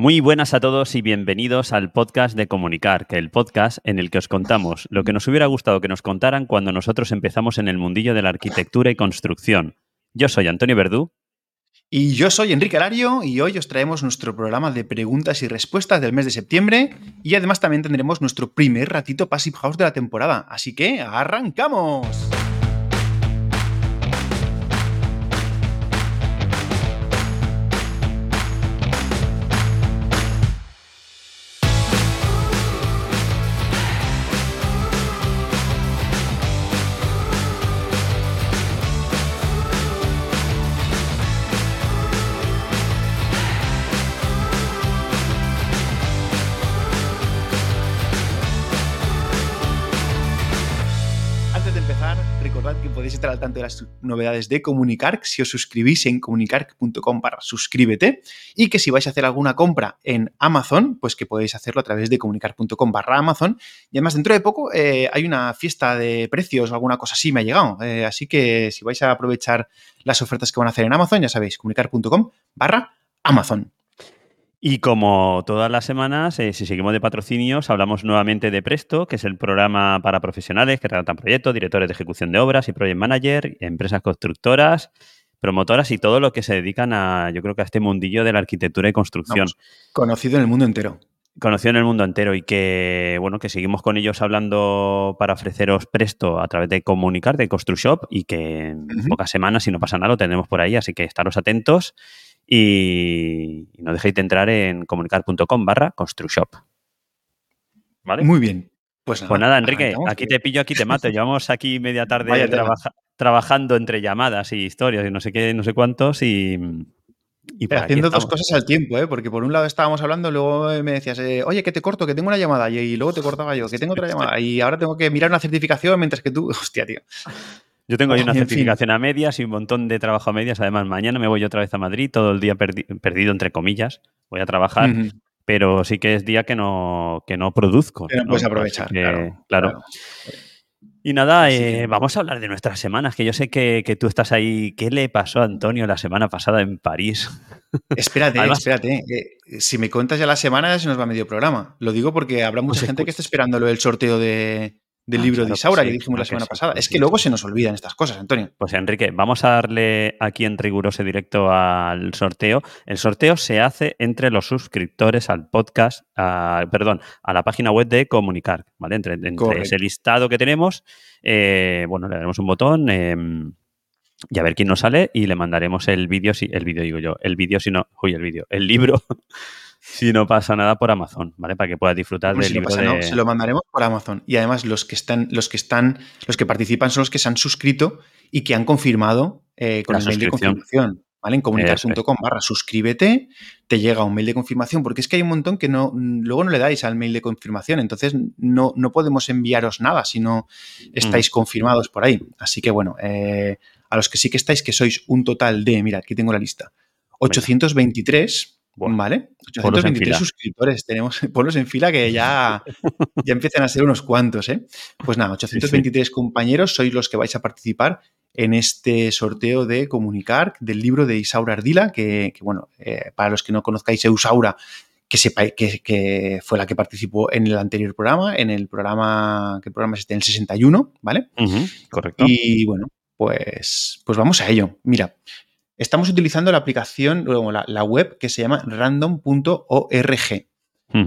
Muy buenas a todos y bienvenidos al podcast de Comunicar, que el podcast en el que os contamos lo que nos hubiera gustado que nos contaran cuando nosotros empezamos en el mundillo de la arquitectura y construcción. Yo soy Antonio Verdú. Y yo soy Enrique Alario y hoy os traemos nuestro programa de preguntas y respuestas del mes de septiembre y además también tendremos nuestro primer ratito Passive House de la temporada. Así que arrancamos. Novedades de Comunicar si os suscribís en comunicar.com para suscríbete y que si vais a hacer alguna compra en Amazon, pues que podéis hacerlo a través de comunicar.com barra Amazon. Y además dentro de poco eh, hay una fiesta de precios o alguna cosa así me ha llegado. Eh, así que si vais a aprovechar las ofertas que van a hacer en Amazon, ya sabéis, comunicar.com barra Amazon. Y como todas las semanas, eh, si seguimos de patrocinios, hablamos nuevamente de Presto, que es el programa para profesionales que tratan proyectos, directores de ejecución de obras y project manager, empresas constructoras, promotoras y todo lo que se dedican a, yo creo que a este mundillo de la arquitectura y construcción. conocido en el mundo entero. Conocido en el mundo entero y que, bueno, que seguimos con ellos hablando para ofreceros Presto a través de Comunicar, de ConstruShop y que en pocas semanas, si no pasa nada, lo tendremos por ahí, así que estaros atentos y, no dejéis de entrar en comunicar.com barra construshop. ¿Vale? Muy bien. Pues, pues nada, Enrique, aquí te pillo, aquí te mato. Llevamos aquí media tarde trabajando entre llamadas y historias y no sé qué, no sé cuántos y, haciendo dos cosas al tiempo, ¿eh? porque por un lado estábamos hablando, luego me decías, eh, oye, que te corto, que tengo una llamada, y, luego te cortaba yo, que tengo otra llamada, y ahora tengo que mirar una certificación mientras que tú, hostia, tío. Yo tengo ahí una certificación a medias y un montón de trabajo a medias. Además, mañana me voy otra vez a Madrid, todo el día perdido, entre comillas. Voy a trabajar, pero sí que es día que no, que no produzco. Que no puedes aprovechar. claro, Y nada, eh, vamos a hablar de nuestras semanas, que yo sé que, tú estás ahí. ¿Qué le pasó a Antonio la semana pasada en París? Espérate, espérate. Eh, si me cuentas ya la semana, se nos va medio programa. Lo digo porque habrá mucha pues gente que está esperando el sorteo de, del ah, libro de Isaura que dijimos la semana pasada. Es que luego se nos olvidan estas cosas, Antonio. Pues Enrique, vamos a darle aquí en riguroso directo al sorteo. El sorteo se hace entre los suscriptores al podcast, perdón, a la página web de Comunicar, ¿vale? Entre, ese listado que tenemos, eh, bueno, le daremos un botón em, y a ver quién nos sale y le mandaremos el vídeo, si, el vídeo digo yo, el vídeo si no, uy, el vídeo, el libro si no pasa nada por Amazon, ¿vale? Para que puedas disfrutar del libro. se lo mandaremos por Amazon. Y además los que están, los que están, los que participan son los que se han suscrito y que han confirmado eh, con el mail de confirmación. ¿Vale? En comunicar.com barra suscríbete, te llega un mail de confirmación, porque es que hay un montón que no, luego no le dais al mail de confirmación, entonces no, no podemos enviaros nada si no estáis mm. confirmados por ahí. Así que bueno, eh, a los que sí que estáis, que sois un total de, mira, aquí tengo la lista, 823, vale, 823 suscriptores. Tenemos polos en fila que ya, ya empiezan a ser unos cuantos. ¿eh? Pues nada, 823 compañeros sois los que vais a participar en este sorteo de Comunicar del libro de Isaura Ardila, que, bueno, eh, para los que no conozcáis Isaura, que sepáis que, fue la que participó en el anterior programa, en el programa, ¿qué programa es este? En el 61, ¿vale? correcto. Y bueno, pues, pues vamos a ello. Mira, estamos utilizando la aplicación, la, la web que se llama random.org.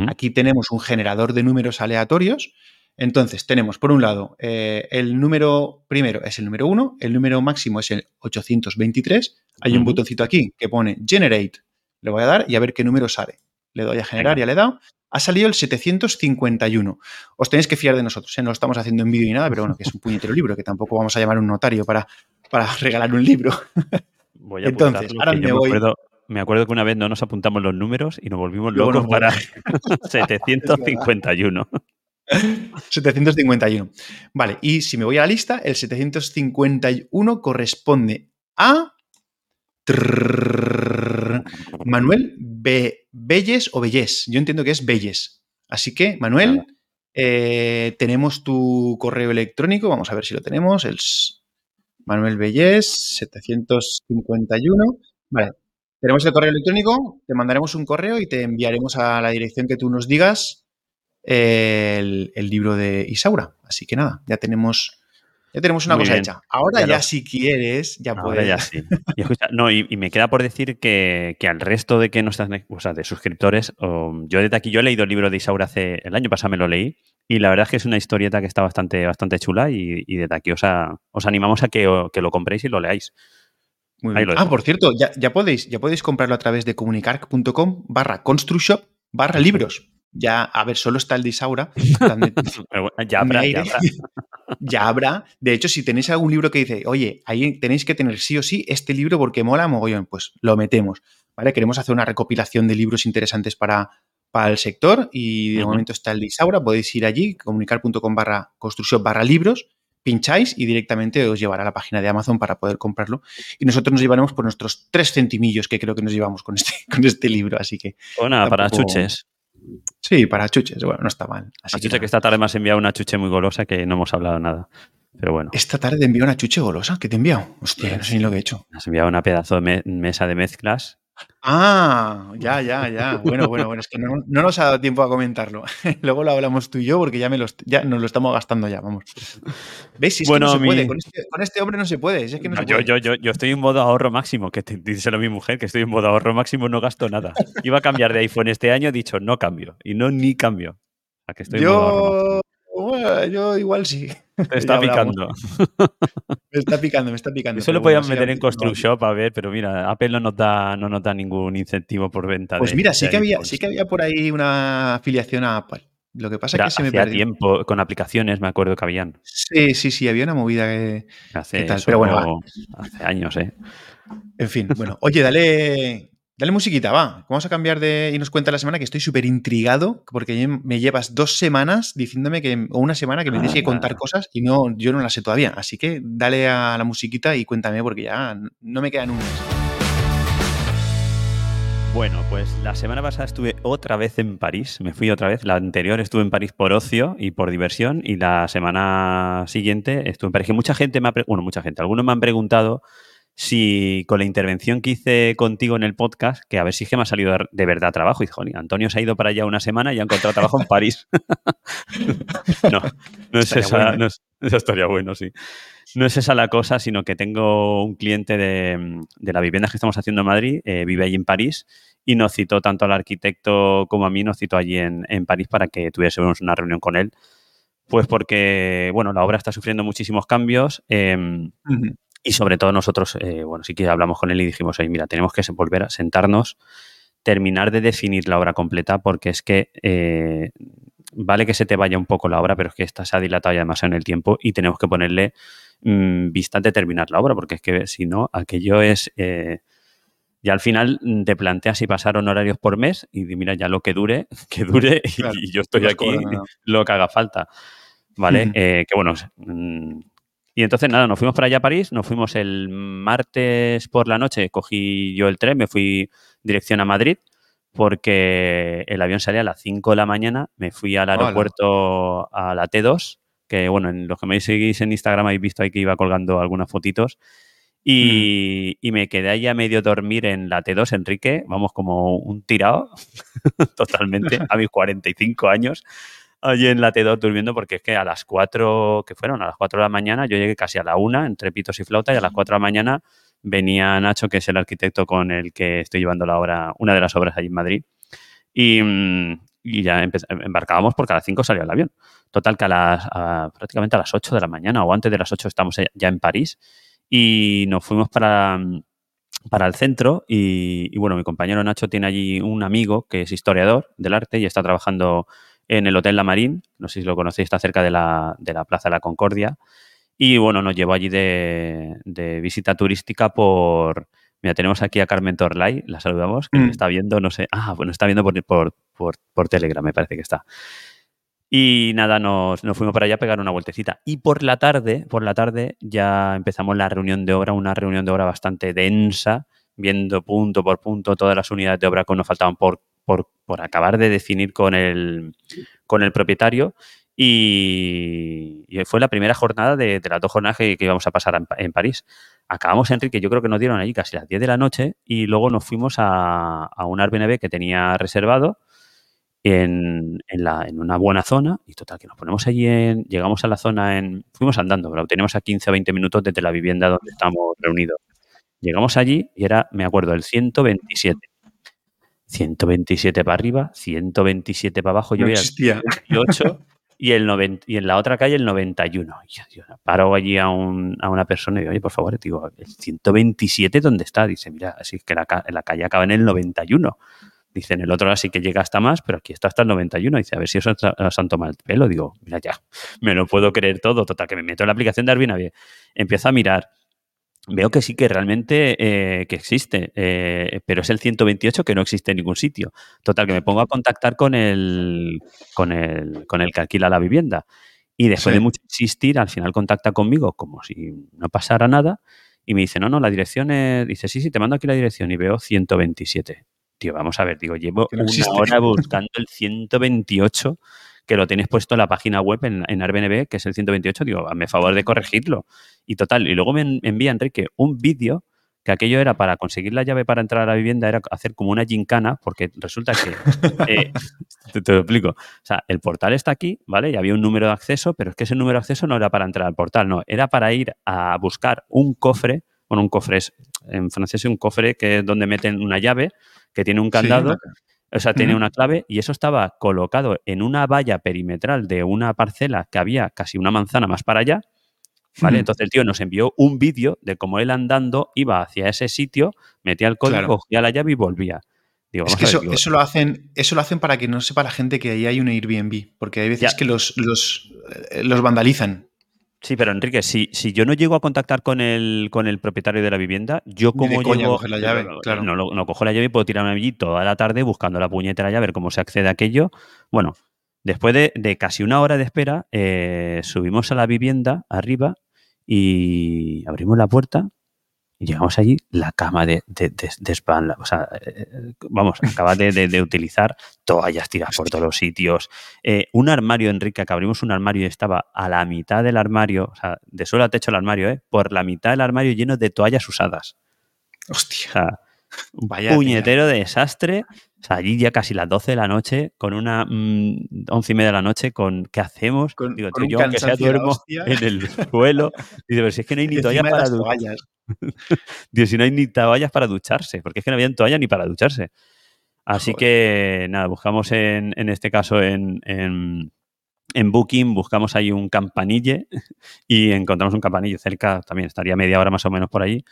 Aquí tenemos un generador de números aleatorios. Entonces, tenemos por un lado eh, el número primero es el número 1, el número máximo es el 823. Hay un botoncito aquí que pone Generate. Le voy a dar y a ver qué número sale. Le doy a generar, ya le he dado. Ha salido el 751. Os tenéis que fiar de nosotros, ¿eh? no lo estamos haciendo en vídeo ni nada, pero bueno, que es un puñetero libro, que tampoco vamos a llamar a un notario para, para regalar un libro. Voy a Entonces, ahora me, voy... acuerdo, me acuerdo que una vez no nos apuntamos los números y nos volvimos locos para 751. 751. Vale, y si me voy a la lista, el 751 corresponde a Manuel Belles o Belles. Yo entiendo que es Belles. Así que, Manuel, eh, tenemos tu correo electrónico. Vamos a ver si lo tenemos. El Manuel Bellés, 751. Vale. tenemos el correo electrónico, te mandaremos un correo y te enviaremos a la dirección que tú nos digas el, libro de Isaura. Así que nada, ya tenemos, ya tenemos una cosa hecha. Ahora ya, si quieres, ya Ahora ya sí. Y, no, y, me queda por decir que, al resto de que no estás, o sea, de suscriptores, yo desde aquí, yo he leído el libro de Isaura hace, el año pasado me lo leí, y la verdad es que es una historieta que está bastante, bastante chula y, desde aquí os, os animamos a que, que, lo compréis y lo leáis. ah, por cierto, ya, ya, podéis, ya podéis comprarlo a través de comunicar.com barra construshop barra libros. Ya, a ver, solo está el de Isaura. ya habrá, ya habrá. De hecho, si tenéis algún libro que dice, oye, ahí tenéis que tener sí o sí este libro porque mola mogollón, pues lo metemos. ¿Vale? Queremos hacer una recopilación de libros interesantes para, para el sector y de momento está el de Isaura. Podéis ir allí, comunicar.com barra construcción barra libros, pincháis y directamente os llevará a la página de Amazon para poder comprarlo. Y nosotros nos llevaremos por nuestros tres centimillos que creo que nos llevamos con este, con este libro. Así que. Bueno, para chuches. Sí, para chuches, bueno, no está mal. Así chuche que, esta tarde me has enviado una chuche muy golosa que no hemos hablado nada. Pero bueno. Esta tarde te enviado una chuche golosa. ¿Qué te he enviado? Hostia, no sé ni lo que he hecho. Me has enviado una pedazo de mesa de mezclas Ah, ya, ya, ya. Bueno, bueno, bueno, es que no, nos ha dado tiempo a comentarlo. Luego lo hablamos tú y yo porque ya, me ya nos lo estamos gastando ya, vamos. ¿Ves? Si es bueno, que no se puede. Este, con este, hombre no se puede. es que no, yo, Yo, yo, yo, estoy en modo ahorro máximo, que te, díselo a mi mujer, que estoy en modo ahorro máximo, no gasto nada. Iba a cambiar de iPhone este año, he dicho no cambio. Y no ni cambio. A que estoy yo... Bueno, yo igual sí. Te está picando. me está picando, me está picando. Eso lo podían meter en ConstruShop, a ver, pero mira, Apple no nos da, no nos da ningún incentivo por venta. Pues mira, sí que, había, sí que había por ahí una afiliación a Apple. Lo que pasa es que se me perdió. tiempo, con aplicaciones me acuerdo que habían. Sí, sí, sí, había una movida que. Hace, pero bueno, hace años, ¿eh? En fin, bueno, oye, dale, Dale musiquita, va. Vamos a cambiar de. Y nos cuenta la semana que estoy súper intrigado porque me llevas dos semanas diciéndome que. o una semana que me tienes que contar cosas y no, yo no las sé todavía. Así que dale a la musiquita y cuéntame porque ya no me quedan un mes. Bueno, pues la semana pasada estuve otra vez en París, me fui otra vez. La anterior estuve en París por ocio y por diversión y la semana siguiente estuve en París. Que mucha gente me ha, bueno, mucha gente, algunos me han preguntado si con la intervención que hice contigo en el podcast, que a ver si es que me ha salido de verdad trabajo, y dijo, Antonio se ha ido para allá una semana y ha encontrado trabajo en París. no, no es esa, no es, estaría bueno, sí. No es esa la cosa, sino que tengo un cliente de, la vivienda que estamos haciendo en Madrid, eh, vive allí en París, y nos citó tanto al arquitecto como a mí, nos citó allí en, París para que tuviésemos una reunión con él. Pues porque, bueno, la obra está sufriendo muchísimos cambios. Em, y sobre todo nosotros, eh, bueno, sí que hablamos con él y dijimos, oye, mira, tenemos que volver a sentarnos, terminar de definir la obra completa, porque es que eh, vale que se te vaya un poco la obra, pero es que esta se ha dilatado ya demasiado en el tiempo y tenemos que ponerle mm, vista de terminar la obra, porque es que si no, aquello es... Eh, ya al final te planteas si pasar honorarios por mes y mira, ya lo que dure, que dure y, yo estoy aquí lo que haga falta. ¿Vale? que bueno, mm, y entonces, nada, nos fuimos para allá a París, nos fuimos el martes por la noche, cogí yo el tren, me fui dirección a Madrid, porque el avión salía a las 5 de la mañana, me fui al aeropuerto a la T2, que bueno, en los que me seguís en Instagram habéis visto ahí que iba colgando algunas fotitos, y, y, me quedé ahí a medio dormir en la T2, Enrique, vamos como un tirado, totalmente, a mis 45 años allí en la T2 durmiendo porque es que a las 4, que fueron? A las 4 de la mañana, yo llegué casi a la 1 entre pitos y flauta y a las 4 de la mañana venía Nacho, que es el arquitecto con el que estoy llevando la obra, una de las obras allí en Madrid. Y, mm, ya embarcábamos porque a las 5 salía el avión. Total que a las, prácticamente a las 8 de la mañana o antes de las 8 estamos ya en París y nos fuimos para, para el centro y, y, bueno, mi compañero Nacho tiene allí un amigo que es historiador del arte y está trabajando en el Hotel La Marín, no sé si lo conocéis, está cerca de la, Plaza de la Concordia. Y bueno, nos llevó allí de, visita turística por... Mira, tenemos aquí a Carmen Torlay, la saludamos, que mm. está viendo, no sé, ah, bueno, está viendo por, por, por, Telegram, me parece que está. Y nada, nos, nos, fuimos para allá a pegar una vueltecita. Y por la tarde, por la tarde ya empezamos la reunión de obra, una reunión de obra bastante densa, viendo punto por punto todas las unidades de obra que nos faltaban por por, acabar de definir con el, con el propietario y, fue la primera jornada de, las dos jornadas que, íbamos a pasar en, París. acabamos, Enrique, yo creo que nos dieron allí casi las 10 de la noche y luego nos fuimos a, un Airbnb que tenía reservado en, la, en, una buena zona y total, que nos ponemos allí, en, llegamos a la zona en, fuimos andando, pero teníamos a 15 o 20 minutos desde la vivienda donde estamos reunidos. Llegamos allí y era, me acuerdo, el 127. 127 para arriba, 127 para abajo, yo 128 y, el 90, y en la otra calle el 91. Y yo, paro allí a, un, a, una persona y digo, oye, por favor, digo, ¿el 127 dónde está? Dice, mira, así que la, la calle acaba en el 91. Dice, en el otro lado sí que llega hasta más, pero aquí está hasta el 91. Dice, a ver si os, han tomado el pelo. Digo, mira ya, me lo puedo creer todo. Total, que me meto en la aplicación de Airbnb. Empiezo a mirar. Veo que sí que realmente eh, que existe, eh, pero es el 128 que no existe en ningún sitio. Total, que me pongo a contactar con el, con el, con el que alquila la vivienda. Y después de mucho insistir, al final contacta conmigo como si no pasara nada y me dice, no, no, la dirección es... Dice, sí, sí, te mando aquí la dirección y veo 127 tío, vamos a ver, digo, llevo una hora buscando el 128 que lo tienes puesto en la página web en, en, Airbnb, que es el 128, digo, hazme favor de corregirlo. Y total, y luego me envía Enrique un vídeo que aquello era para conseguir la llave para entrar a la vivienda, era hacer como una gincana, porque resulta que, eh, te, lo explico, o sea, el portal está aquí, ¿vale? Y había un número de acceso, pero es que ese número de acceso no era para entrar al portal, no, era para ir a buscar un cofre, bueno, un cofre es, en francés es un cofre que es donde meten una llave, que tiene un candado, o sea, tiene una clave y eso estaba colocado en una valla perimetral de una parcela que había casi una manzana más para allá. ¿Vale? Entonces el tío nos envió un vídeo de cómo él andando iba hacia ese sitio, metía el código, cogía la llave y volvía. es que eso, lo hacen, eso lo hacen para que no sepa la gente que ahí hay un Airbnb, porque hay veces que los, los, eh, los vandalizan. Sí, pero Enrique, si, si yo no llego a contactar con el, con el propietario de la vivienda, yo como llego, la llave, claro. no, no, cojo la llave y puedo tirarme allí toda la tarde buscando la puñetera llave, a ver cómo se accede a aquello. Bueno, después de, casi una hora de espera, eh, subimos a la vivienda arriba y abrimos la puerta y llegamos allí, la cama de, de, de, o sea, eh, vamos, acaba de, utilizar toallas tiras por todos los sitios. Eh, un armario, Enrique, que abrimos un armario y estaba a la mitad del armario, o sea, de suelo a techo el armario, ¿eh? Por la mitad del armario lleno de toallas usadas. Hostia. O sea, Vaya puñetero desastre. O sea, allí ya casi las 12 de la noche, con una mm, once y media de la noche, con ¿qué hacemos? Digo, yo aunque sea duermo en el suelo. Dice, pero si es que no hay ni toallas para ducharse. Digo, si no hay ni toallas para ducharse, porque es que no había toallas ni para ducharse. Así que nada, buscamos en, en este caso en, en, en, Booking, buscamos ahí un campanille y encontramos un campanille cerca, también estaría media hora más o menos por ahí.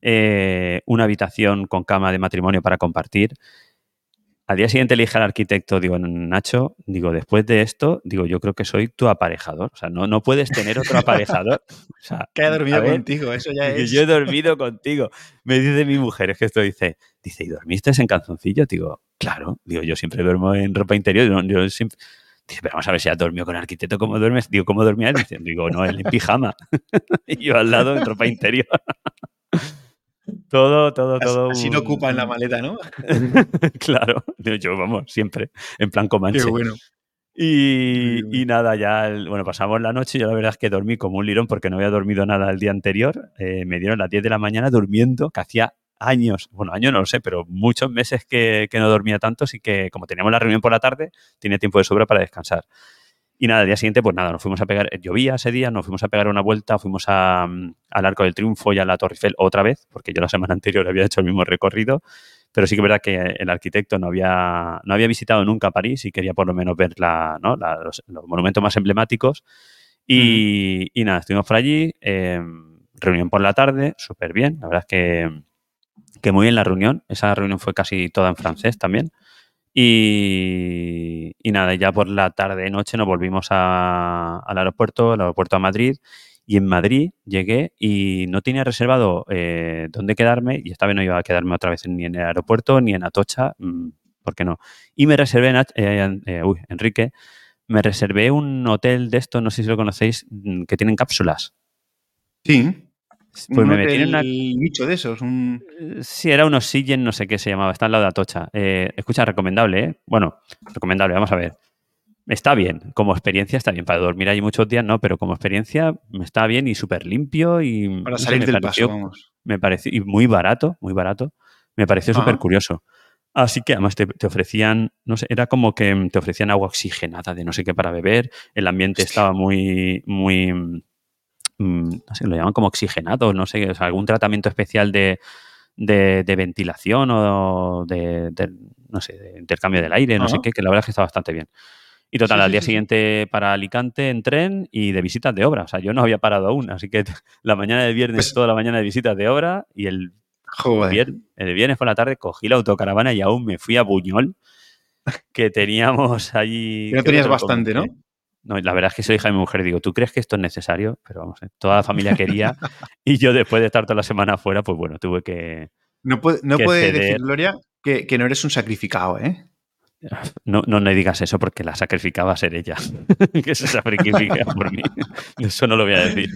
Eh, una habitación con cama de matrimonio para compartir. Al día siguiente elige al arquitecto, digo, Nacho, digo, después de esto, digo, yo creo que soy tu aparejador. O sea, no, no puedes tener otro aparejador. O sea, que he dormido contigo, eso ya es. Yo he dormido contigo. Me dice mi mujer, es que esto dice, dice, ¿y dormiste en calzoncillo? Digo, claro, digo, yo siempre duermo en ropa interior. Yo, siempre, Dice, pero vamos a ver si has dormido con el arquitecto, ¿cómo duermes? Digo, ¿cómo dormía él? Dice, digo, no, él en pijama. y yo al lado en ropa interior. Todo, todo, todo. Así no ocupa en la maleta, ¿no? claro, yo vamos, siempre, en plan comanche. Qué bueno. Y, nada, ya, bueno, pasamos la noche. Yo la verdad es que dormí como un lirón porque no había dormido nada el día anterior. Eh, me dieron las 10 de la mañana durmiendo, que hacía años, bueno, años no lo sé, pero muchos meses que, que no dormía tanto, así que como teníamos la reunión por la tarde, tenía tiempo de sobra para descansar. Y nada, el día siguiente, pues nada, nos fuimos a pegar, llovía ese día, nos fuimos a pegar una vuelta, fuimos a, mm, al Arco del Triunfo y a la Torre Eiffel otra vez, porque yo la semana anterior había hecho el mismo recorrido, pero sí que es verdad que el arquitecto no había, no había visitado nunca París y quería por lo menos ver la, ¿no? los, monumentos más emblemáticos. Y, y, nada, estuvimos por allí, em, reunión por la tarde, súper bien, la verdad es que, que muy bien la reunión, esa reunión fue casi toda en francés también. Y, nada, ya por la tarde noche nos volvimos al aeropuerto, al aeropuerto a Madrid. Y en Madrid llegué y no tenía reservado eh, dónde quedarme. Y esta vez no iba a quedarme otra vez ni en el aeropuerto ni en Atocha. Mm, ¿Por qué no? Y me reservé, en, eh, eh, uy, Enrique, me reservé un hotel de esto, no sé si lo conocéis, mm, que tienen cápsulas. Sí. Pues me metí en el nicho de esos. Un... Sí, era un Oxygen, no sé qué se llamaba, está al lado de Atocha. Eh, escucha, recomendable, ¿eh? Bueno, recomendable, vamos a ver. Está bien, como experiencia está bien. Para dormir allí muchos días no, pero como experiencia está bien y súper limpio y... Para salir del paso, vamos. Me pareció, y muy barato, muy barato. Me pareció súper curioso. Así que además te, ofrecían, no sé, era como que te ofrecían agua oxigenada de no sé qué para beber. El ambiente estaba muy, muy, no sé, lo llaman como oxigenado, no sé, algún tratamiento especial de, ventilación o de, no sé, de intercambio del aire, no sé qué, que la verdad es que está bastante bien. Y total, al día siguiente para Alicante en tren y de visitas de obra. O sea, yo no había parado aún, así que la mañana de viernes, pues toda la mañana de visitas de obra y el, viernes, el viernes por la tarde cogí la autocaravana y aún me fui a Buñol, que teníamos allí... no tenías bastante, ¿no? No, la verdad es que soy hija de mi mujer. Digo, ¿tú crees que esto es necesario? Pero vamos, eh, toda la familia quería. y yo después de estar toda la semana afuera, pues bueno, tuve que... No puede, no puede decir, Gloria, que, que no eres un sacrificado, ¿eh? No, no le digas eso porque la sacrificaba a ser ella. que se sacrifica por mí. Eso no lo voy a decir.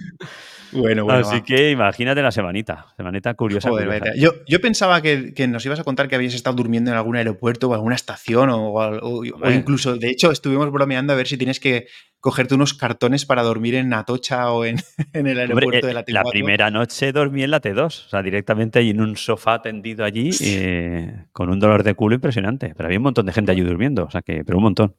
Bueno, bueno. Así que imagínate la semanita. Semanita curiosa. Yo, yo, pensaba que, nos ibas a contar que habías estado durmiendo en algún aeropuerto o alguna estación o, incluso, de hecho, estuvimos bromeando a ver si tienes que cogerte unos cartones para dormir en Atocha o en, el aeropuerto de la T4. La primera noche dormí en la T2, o sea, directamente ahí en un sofá tendido allí eh, con un dolor de culo impresionante. Pero había un montón de gente allí durmiendo, o sea que, pero un montón.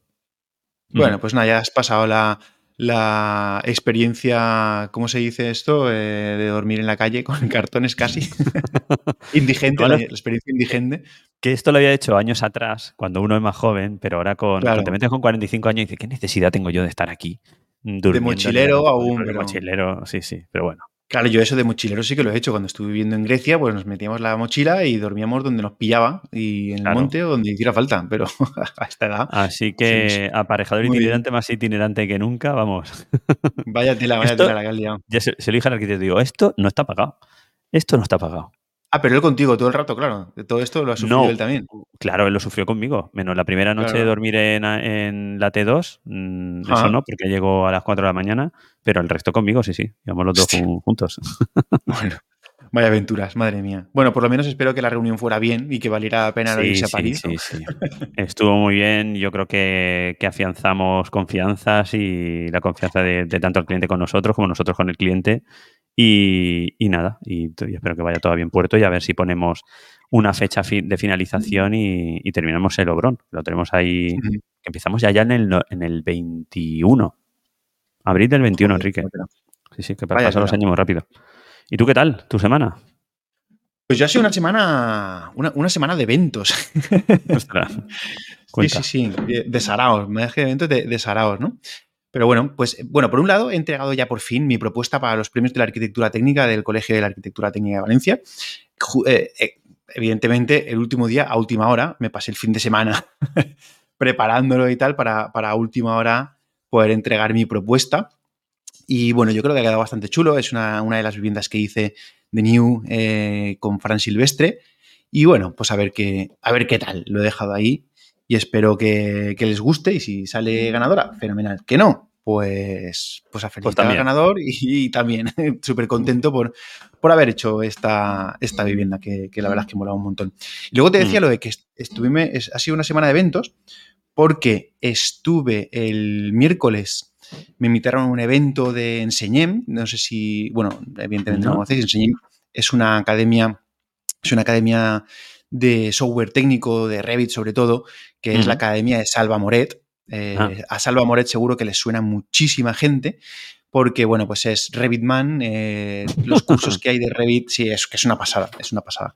Bueno, pues nada, ya has pasado la, la experiencia, ¿cómo se dice esto? Eh, de dormir en la calle con cartones casi. indigente, la, experiencia indigente. Que esto lo había hecho años atrás, cuando uno es más joven, pero ahora con, cuando te metes con 45 años y dices, ¿qué necesidad tengo yo de estar aquí? De mochilero aún. De mochilero, sí, sí, pero bueno. Claro, yo eso de mochilero sí que lo he hecho. Cuando estuve viviendo en Grecia, pues nos metíamos la mochila y dormíamos donde nos pillaba y en el monte o donde hiciera falta, pero a esta edad. Así que aparejador itinerante más itinerante que nunca, vamos. Vaya tela, vaya tela la que has liado. Ya se, lo dije al arquitecto, digo, esto no está pagado. Esto no está pagado. Ah, pero él contigo todo el rato, claro. Todo esto lo ha sufrido él también. Claro, él lo sufrió conmigo. Menos la primera noche de dormir en, la T2. Mm, eso no, porque llegó a las 4 de la mañana. Pero el resto conmigo, sí, sí. Íbamos los dos juntos. bueno. Vaya aventuras, madre mía. Bueno, por lo menos espero que la reunión fuera bien y que valiera la pena irse a París. Sí, sí, Estuvo muy bien. Yo creo que, afianzamos confianzas y la confianza de, tanto el cliente con nosotros como nosotros con el cliente. Y, nada, y, espero que vaya todo bien puerto y a ver si ponemos una fecha de finalización y, terminamos el Obrón. Lo tenemos ahí, empezamos ya, ya en, el, en el 21. Abril del 21, Enrique. Sí, sí, que pasan los años muy rápido. ¿Y tú qué tal? ¿Tu semana? Pues yo ha sido una semana, una, semana de eventos. sí, sí, sí, de, Saraos, me dejé de eventos de, de Saraos, ¿no? Pero bueno, pues bueno, por un lado he entregado ya por fin mi propuesta para los premios de la arquitectura técnica del Colegio de la Arquitectura Técnica de Valencia. Eh, eh, evidentemente, el último día, a última hora, me pasé el fin de semana preparándolo y tal para, para última hora poder entregar mi propuesta. Y bueno, yo creo que ha quedado bastante chulo. Es una, de las viviendas que hice de New eh, con Fran Silvestre. Y bueno, pues a ver qué, a ver qué tal. Lo he dejado ahí y espero que, les guste. Y si sale ganadora, fenomenal. Que no, pues, pues a pues felicitar al ganador y, también súper contento por, por haber hecho esta, esta vivienda, que, la verdad es que mola un montón. Y luego te decía mm. lo de que estuve, ha sido una semana de eventos porque estuve el miércoles me invitaron a un evento de Enseñem, no sé si, bueno, evidentemente no, lo conocéis, Enseñem es una academia, es una academia de software técnico, de Revit sobre todo, que es la academia de Salva Moret. Eh, ah. A Salva Moret seguro que le suena muchísima gente, porque, bueno, pues es Revitman, eh, los cursos que hay de Revit, sí, es que es una pasada, es una pasada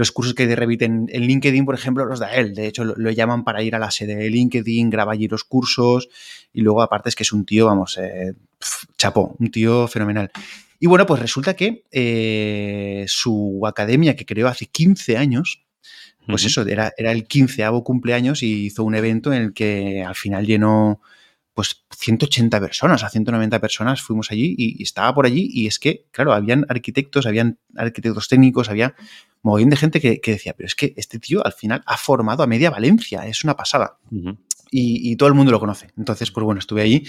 los cursos que hay de Revit en, LinkedIn, por ejemplo, los da él. De hecho, lo, llaman para ir a la sede de LinkedIn, graba allí los cursos y luego aparte es que es un tío, vamos, eh, chapó, un tío fenomenal. Y bueno, pues resulta que eh, su academia, que creó hace 15 años, pues eso, era, era el quinceavo cumpleaños y hizo un evento en el que al final llenó pues 180 personas, a 190 personas fuimos allí y, estaba por allí y es que, claro, habían arquitectos, habían arquitectos técnicos, había mogollón de gente que, decía, pero es que este tío al final ha formado a media Valencia, es una pasada. Y, todo el mundo lo conoce. Entonces, pues bueno, estuve allí.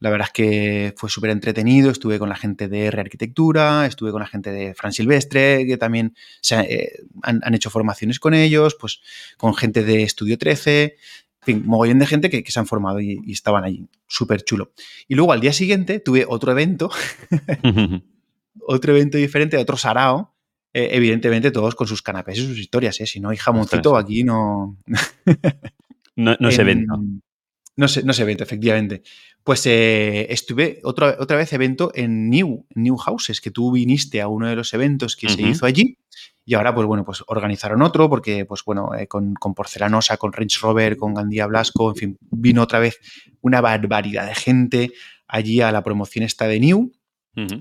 La verdad es que fue súper entretenido. Estuve con la gente de R Arquitectura, estuve con la gente de Fran Silvestre, que también se, eh, han, han, hecho formaciones con ellos, pues con gente de Estudio 13 fin, mogollón de gente que, se han formado y, estaban allí. Súper chulo. Y luego al día siguiente tuve otro evento, otro evento diferente, otro sarao. Eh, evidentemente todos con sus canapés y sus historias, ¿eh? Si no hay jamoncito aquí no... no, no se evento. No se, no se evento, efectivamente. Pues eh, estuve otra, otra vez evento en New, New Houses, que tú viniste a uno de los eventos que se hizo allí. Y ahora, pues bueno, pues organizaron otro porque, pues bueno, eh, con, Porcelanosa, con Range Rover, con Gandía Blasco, en fin, vino otra vez una barbaridad de gente allí a la promoción esta de New.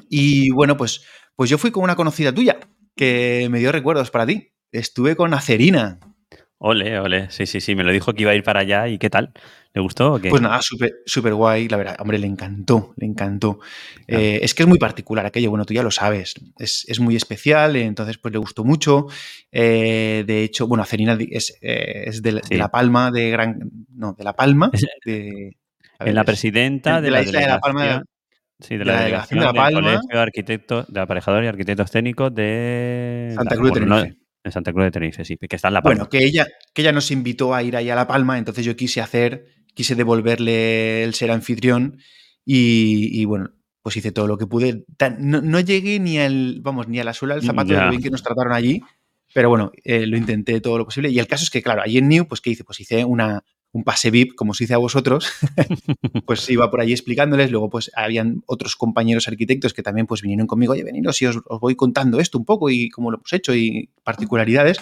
Y bueno, pues, pues yo fui con una conocida tuya que me dio recuerdos para ti. Estuve con Acerina. Ole, ole, sí, sí, sí, me lo dijo que iba a ir para allá y qué tal. ¿Le gustó o qué? Pues nada, súper guay, la verdad. Hombre, le encantó, le encantó. Eh, es que es muy particular aquello, bueno, tú ya lo sabes. Es, muy especial, entonces pues le gustó mucho. Eh, de hecho, bueno, Acerina es, eh, de, La Palma, de Gran... No, de La Palma. De, en la presidenta de, la, isla de La Palma. Sí, de, la, delegación, de La Palma. Del Colegio de Arquitectos, de Aparejador y Arquitectos Técnicos de... Santa Cruz de Tenerife. En Santa Cruz de Tenerife, sí, que está en La Palma. Bueno, que ella, que ella nos invitó a ir ahí a La Palma, entonces yo quise hacer quise devolverle el ser anfitrión y, bueno, pues hice todo lo que pude. No, llegué ni al, vamos, ni a la suela del zapato de lo bien que nos trataron allí, pero bueno, eh, lo intenté todo lo posible. Y el caso es que, claro, allí en New, pues ¿qué hice? Pues hice una, un pase VIP, como se dice a vosotros, pues iba por allí explicándoles, luego pues habían otros compañeros arquitectos que también pues vinieron conmigo, oye, veniros y os, os voy contando esto un poco y cómo lo hemos hecho y particularidades.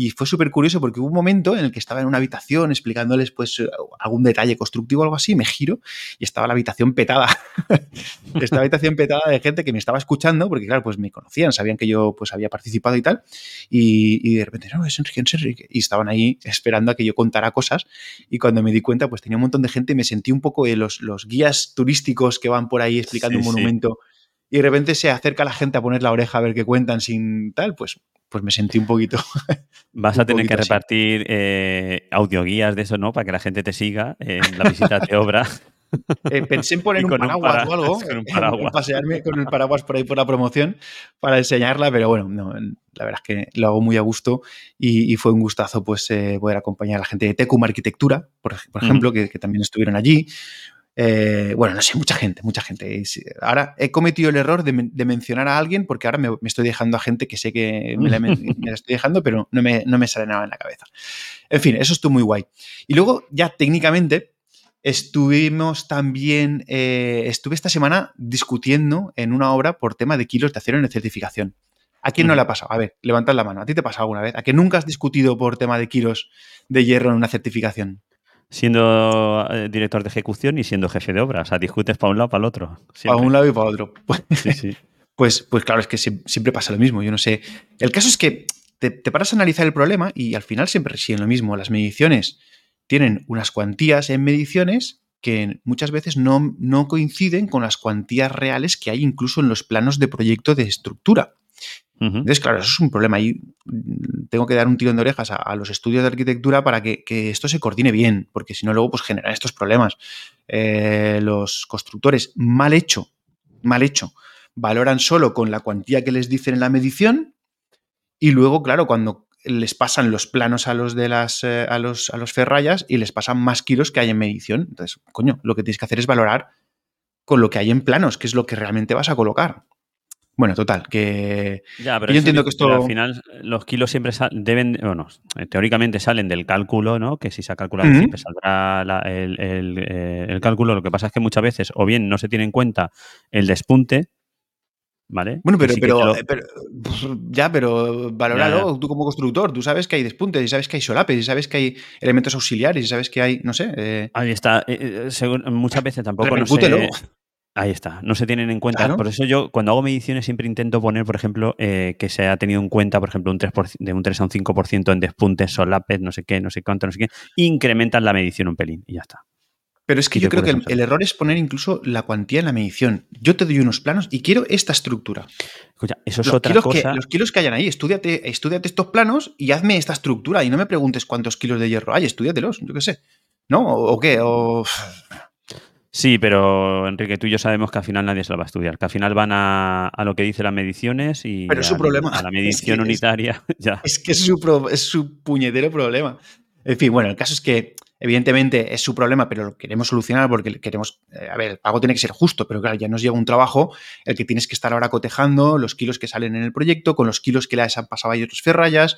Y fue súper curioso porque hubo un momento en el que estaba en una habitación explicándoles pues eh, algún detalle constructivo o algo así, me giro y estaba la habitación petada. Esta habitación petada de gente que me estaba escuchando porque claro, pues me conocían, sabían que yo pues había participado y tal. Y, de repente, no, es Enrique, es Enrique. Y estaban ahí esperando a que yo contara cosas. Y cuando me di cuenta, pues tenía un montón de gente y me sentí un poco de los, los guías turísticos que van por ahí explicando un monumento. y de repente se acerca la gente a poner la oreja a ver qué cuentan sin tal, pues pues me sentí un poquito. Vas a tener que repartir eh, audioguías de eso, ¿no? Para que la gente te siga en la visita de obra. Eh, pensé en poner un paraguas o algo, con un paraguas. pasearme con el paraguas por ahí por la promoción para enseñarla, pero bueno, la verdad es que lo hago muy a gusto y, fue un gustazo pues eh, poder acompañar a la gente de Tecum Arquitectura, por, ejemplo, que, también estuvieron allí. Eh, bueno, no sé, mucha gente, mucha gente. Ahora he cometido el error de, mencionar a alguien porque ahora me, estoy dejando a gente que sé que me la, estoy dejando, pero no me, no me, sale nada en la cabeza. En fin, eso estuvo muy guay. Y luego, ya técnicamente, estuvimos también, eh, estuve esta semana discutiendo en una obra por tema de kilos de acero en certificación. ¿A quién no le ha pasado? A ver, levantad la mano. ¿A ti te ha pasado alguna vez? ¿A que nunca has discutido por tema de kilos de hierro en una certificación? Siendo eh, director de ejecución y siendo jefe de obra. O sea, discutes para un lado, para el otro. Para un lado y para otro. Pues, sí, sí. Pues, pues claro, es que siempre pasa lo mismo. Yo no sé. El caso es que te, paras a analizar el problema y al final siempre residen lo mismo. Las mediciones tienen unas cuantías en mediciones que muchas veces no, no coinciden con las cuantías reales que hay incluso en los planos de proyecto de estructura. Entonces, claro, eso es un problema. Y mm, tengo que dar un tirón de orejas a, los estudios de arquitectura para que, esto se coordine bien, porque si no, luego pues generan estos problemas. Eh, los constructores, mal hecho, mal hecho, valoran solo con la cuantía que les dicen en la medición y luego, claro, cuando les pasan los planos a los de las eh, a los, a los ferrayas y les pasan más kilos que hay en medición. Entonces, coño, lo que tienes que hacer es valorar con lo que hay en planos, que es lo que realmente vas a colocar. Bueno, total, que ya, pero yo entiendo que esto... Al final los kilos siempre deben, bueno, teóricamente salen del cálculo, ¿no? Que si se ha calculado siempre saldrá eh, el, cálculo. Lo que pasa es que muchas veces o bien no se tiene en cuenta el despunte, ¿vale? Bueno, pero, pero, eh, pues, ya, pero valóralo tú como constructor. Tú sabes que hay despuntes y sabes que hay solapes y sabes que hay elementos auxiliares y sabes que hay, no sé... Eh, Ahí está. muchas veces tampoco no Ahí está, no se tienen en cuenta. Por eso yo, cuando hago mediciones, siempre intento poner, por ejemplo, eh, que se ha tenido en cuenta, por ejemplo, un 3 de un 3 a un 5% en despuntes, solapes, no sé qué, no sé cuánto, no sé qué, incrementan la medición un pelín y ya está. Pero es que yo, creo que el, error es poner incluso la cuantía en la medición. Yo te doy unos planos y quiero esta estructura. Escucha, eso es otra cosa. los kilos que hayan ahí, estudiate, estudiate estos planos y hazme esta estructura. Y no me preguntes cuántos kilos de hierro hay, estudiatelos, yo qué sé. ¿No? ¿O, qué? O... Sí, pero Enrique, tú y yo sabemos que al final nadie se lo va a estudiar, que al final van a, lo que dicen las mediciones y pero su problema. a la medición unitaria. Es, que es su, es su puñetero problema. En fin, bueno, el caso es que evidentemente es su problema, pero lo queremos solucionar porque queremos, eh, a ver, el pago tiene que ser justo, pero claro, ya nos llega un trabajo el que tienes que estar ahora cotejando los kilos que salen en el proyecto con los kilos que les han pasado a otros ferrayas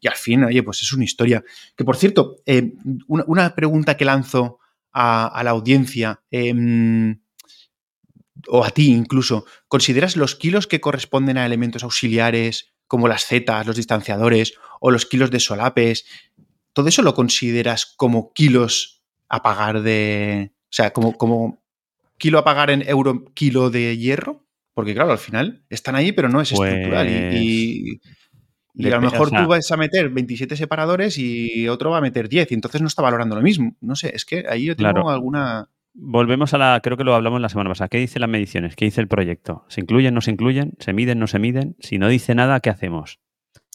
y al fin, oye, pues es una historia. Que por cierto, eh, una, pregunta que lanzo a, la audiencia, em, o a ti incluso, ¿consideras los kilos que corresponden a elementos auxiliares como las zetas, los distanciadores o los kilos de solapes, ¿todo eso lo consideras como kilos a pagar de. O sea, como, como kilo a pagar en euro kilo de hierro? Porque, claro, al final están ahí, pero no es estructural. Y, pues, a lo mejor tú vas a meter 27 separadores y otro va a meter 10, y entonces no está valorando lo mismo. No sé, es que ahí yo tengo alguna. Volvemos a la, creo que lo hablamos la semana pasada. ¿Qué dice las mediciones? ¿Qué dice el proyecto? ¿Se incluyen, no se incluyen? ¿Se miden, no se miden? Si no dice nada, ¿qué hacemos?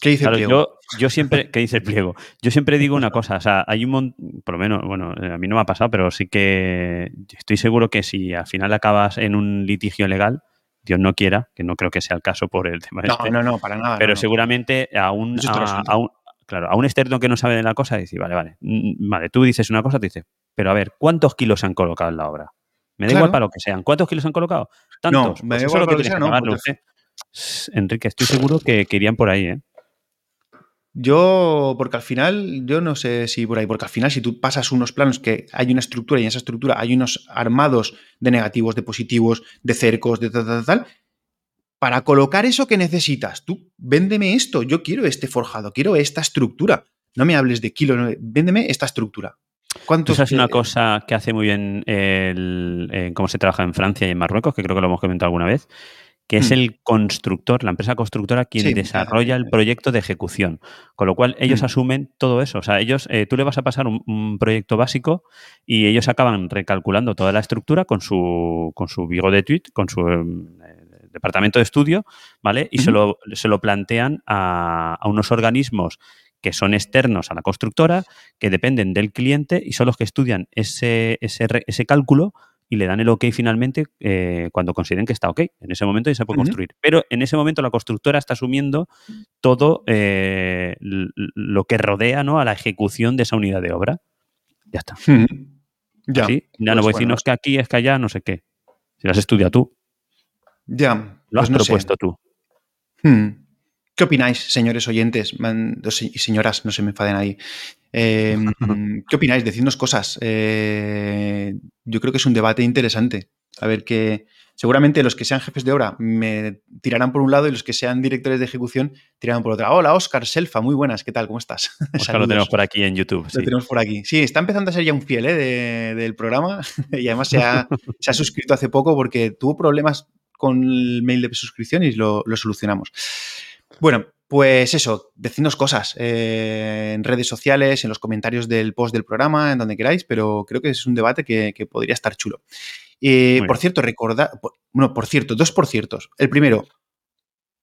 ¿Qué dice el pliego? Yo, siempre, ¿qué dice el pliego? Yo siempre digo una cosa, o sea, hay un montón, por lo menos, bueno, eh, a mí no me ha pasado, pero sí que estoy seguro que si al final acabas en un litigio legal, Dios no quiera, que no creo que sea el caso por el tema no, este, No, no, para nada. Pero seguramente a un, a, un, claro, a un externo que no sabe de la cosa, dice, vale, vale, vale, tú dices una cosa, te dices, pero a ver, ¿cuántos kilos se han colocado en la obra? Me da igual para lo que sean. ¿Cuántos kilos han colocado? Tantos. No, me pues da igual que, que Enrique, estoy seguro que, que irían por ahí, ¿eh? Yo, porque al final, yo no sé si por ahí, porque al final si tú pasas unos planos que hay una estructura y en esa estructura hay unos armados de negativos, de positivos, de cercos, de tal, tal, tal, para colocar eso que necesitas, tú véndeme esto, yo quiero este forjado, quiero esta estructura. No me hables de kilo, véndeme esta estructura. ¿Cuántos, Esa es una cosa que hace muy bien el, cómo se trabaja en Francia y en Marruecos, que creo que lo hemos comentado alguna vez que es mm. el constructor, la empresa constructora, quien desarrolla el proyecto de ejecución. Con lo cual, ellos mm. asumen todo eso. O sea, ellos, eh, tú le vas a pasar un, proyecto básico y ellos acaban recalculando toda la estructura con su, con su Vigo de Tweet, con su eh, departamento de estudio, ¿vale? Y se, lo, se, lo, plantean a, a unos organismos que son externos a la constructora, que dependen del cliente y son los que estudian ese, ese, ese cálculo y le dan el ok finalmente eh, cuando consideren que está ok. En ese momento ya se puede construir. Pero en ese momento la constructora está asumiendo todo eh, lo que rodea ¿no? a la ejecución de esa unidad de obra. Ya está. Ya. Ya no voy a decir, no es que aquí, es que allá, no sé qué. Si lo has estudiado tú. Ya. Lo has pues propuesto tú. Hmm. ¿Qué opináis, señores oyentes y señoras? No se me enfaden ahí. Em, ¿Qué opináis? Decidnos cosas. Eh, yo creo que es un debate interesante. A ver que seguramente los que sean jefes de obra me tirarán por un lado y los que sean directores de ejecución tirarán por otro. Hola, Oscar Selfa, muy buenas, ¿qué tal? ¿Cómo estás? Oscar lo tenemos por aquí en YouTube. Lo tenemos por aquí. Sí, está empezando a ser ya un fiel ¿eh? del programa y además se ha, suscrito hace poco porque tuvo problemas con el mail de suscripción y lo, lo solucionamos. Bueno, pues eso, decidnos cosas eh, en redes sociales, en los comentarios del post del programa, en donde queráis, pero creo que es un debate que, podría estar chulo. Y por cierto, recordad, bueno, por cierto, dos por ciertos. El primero,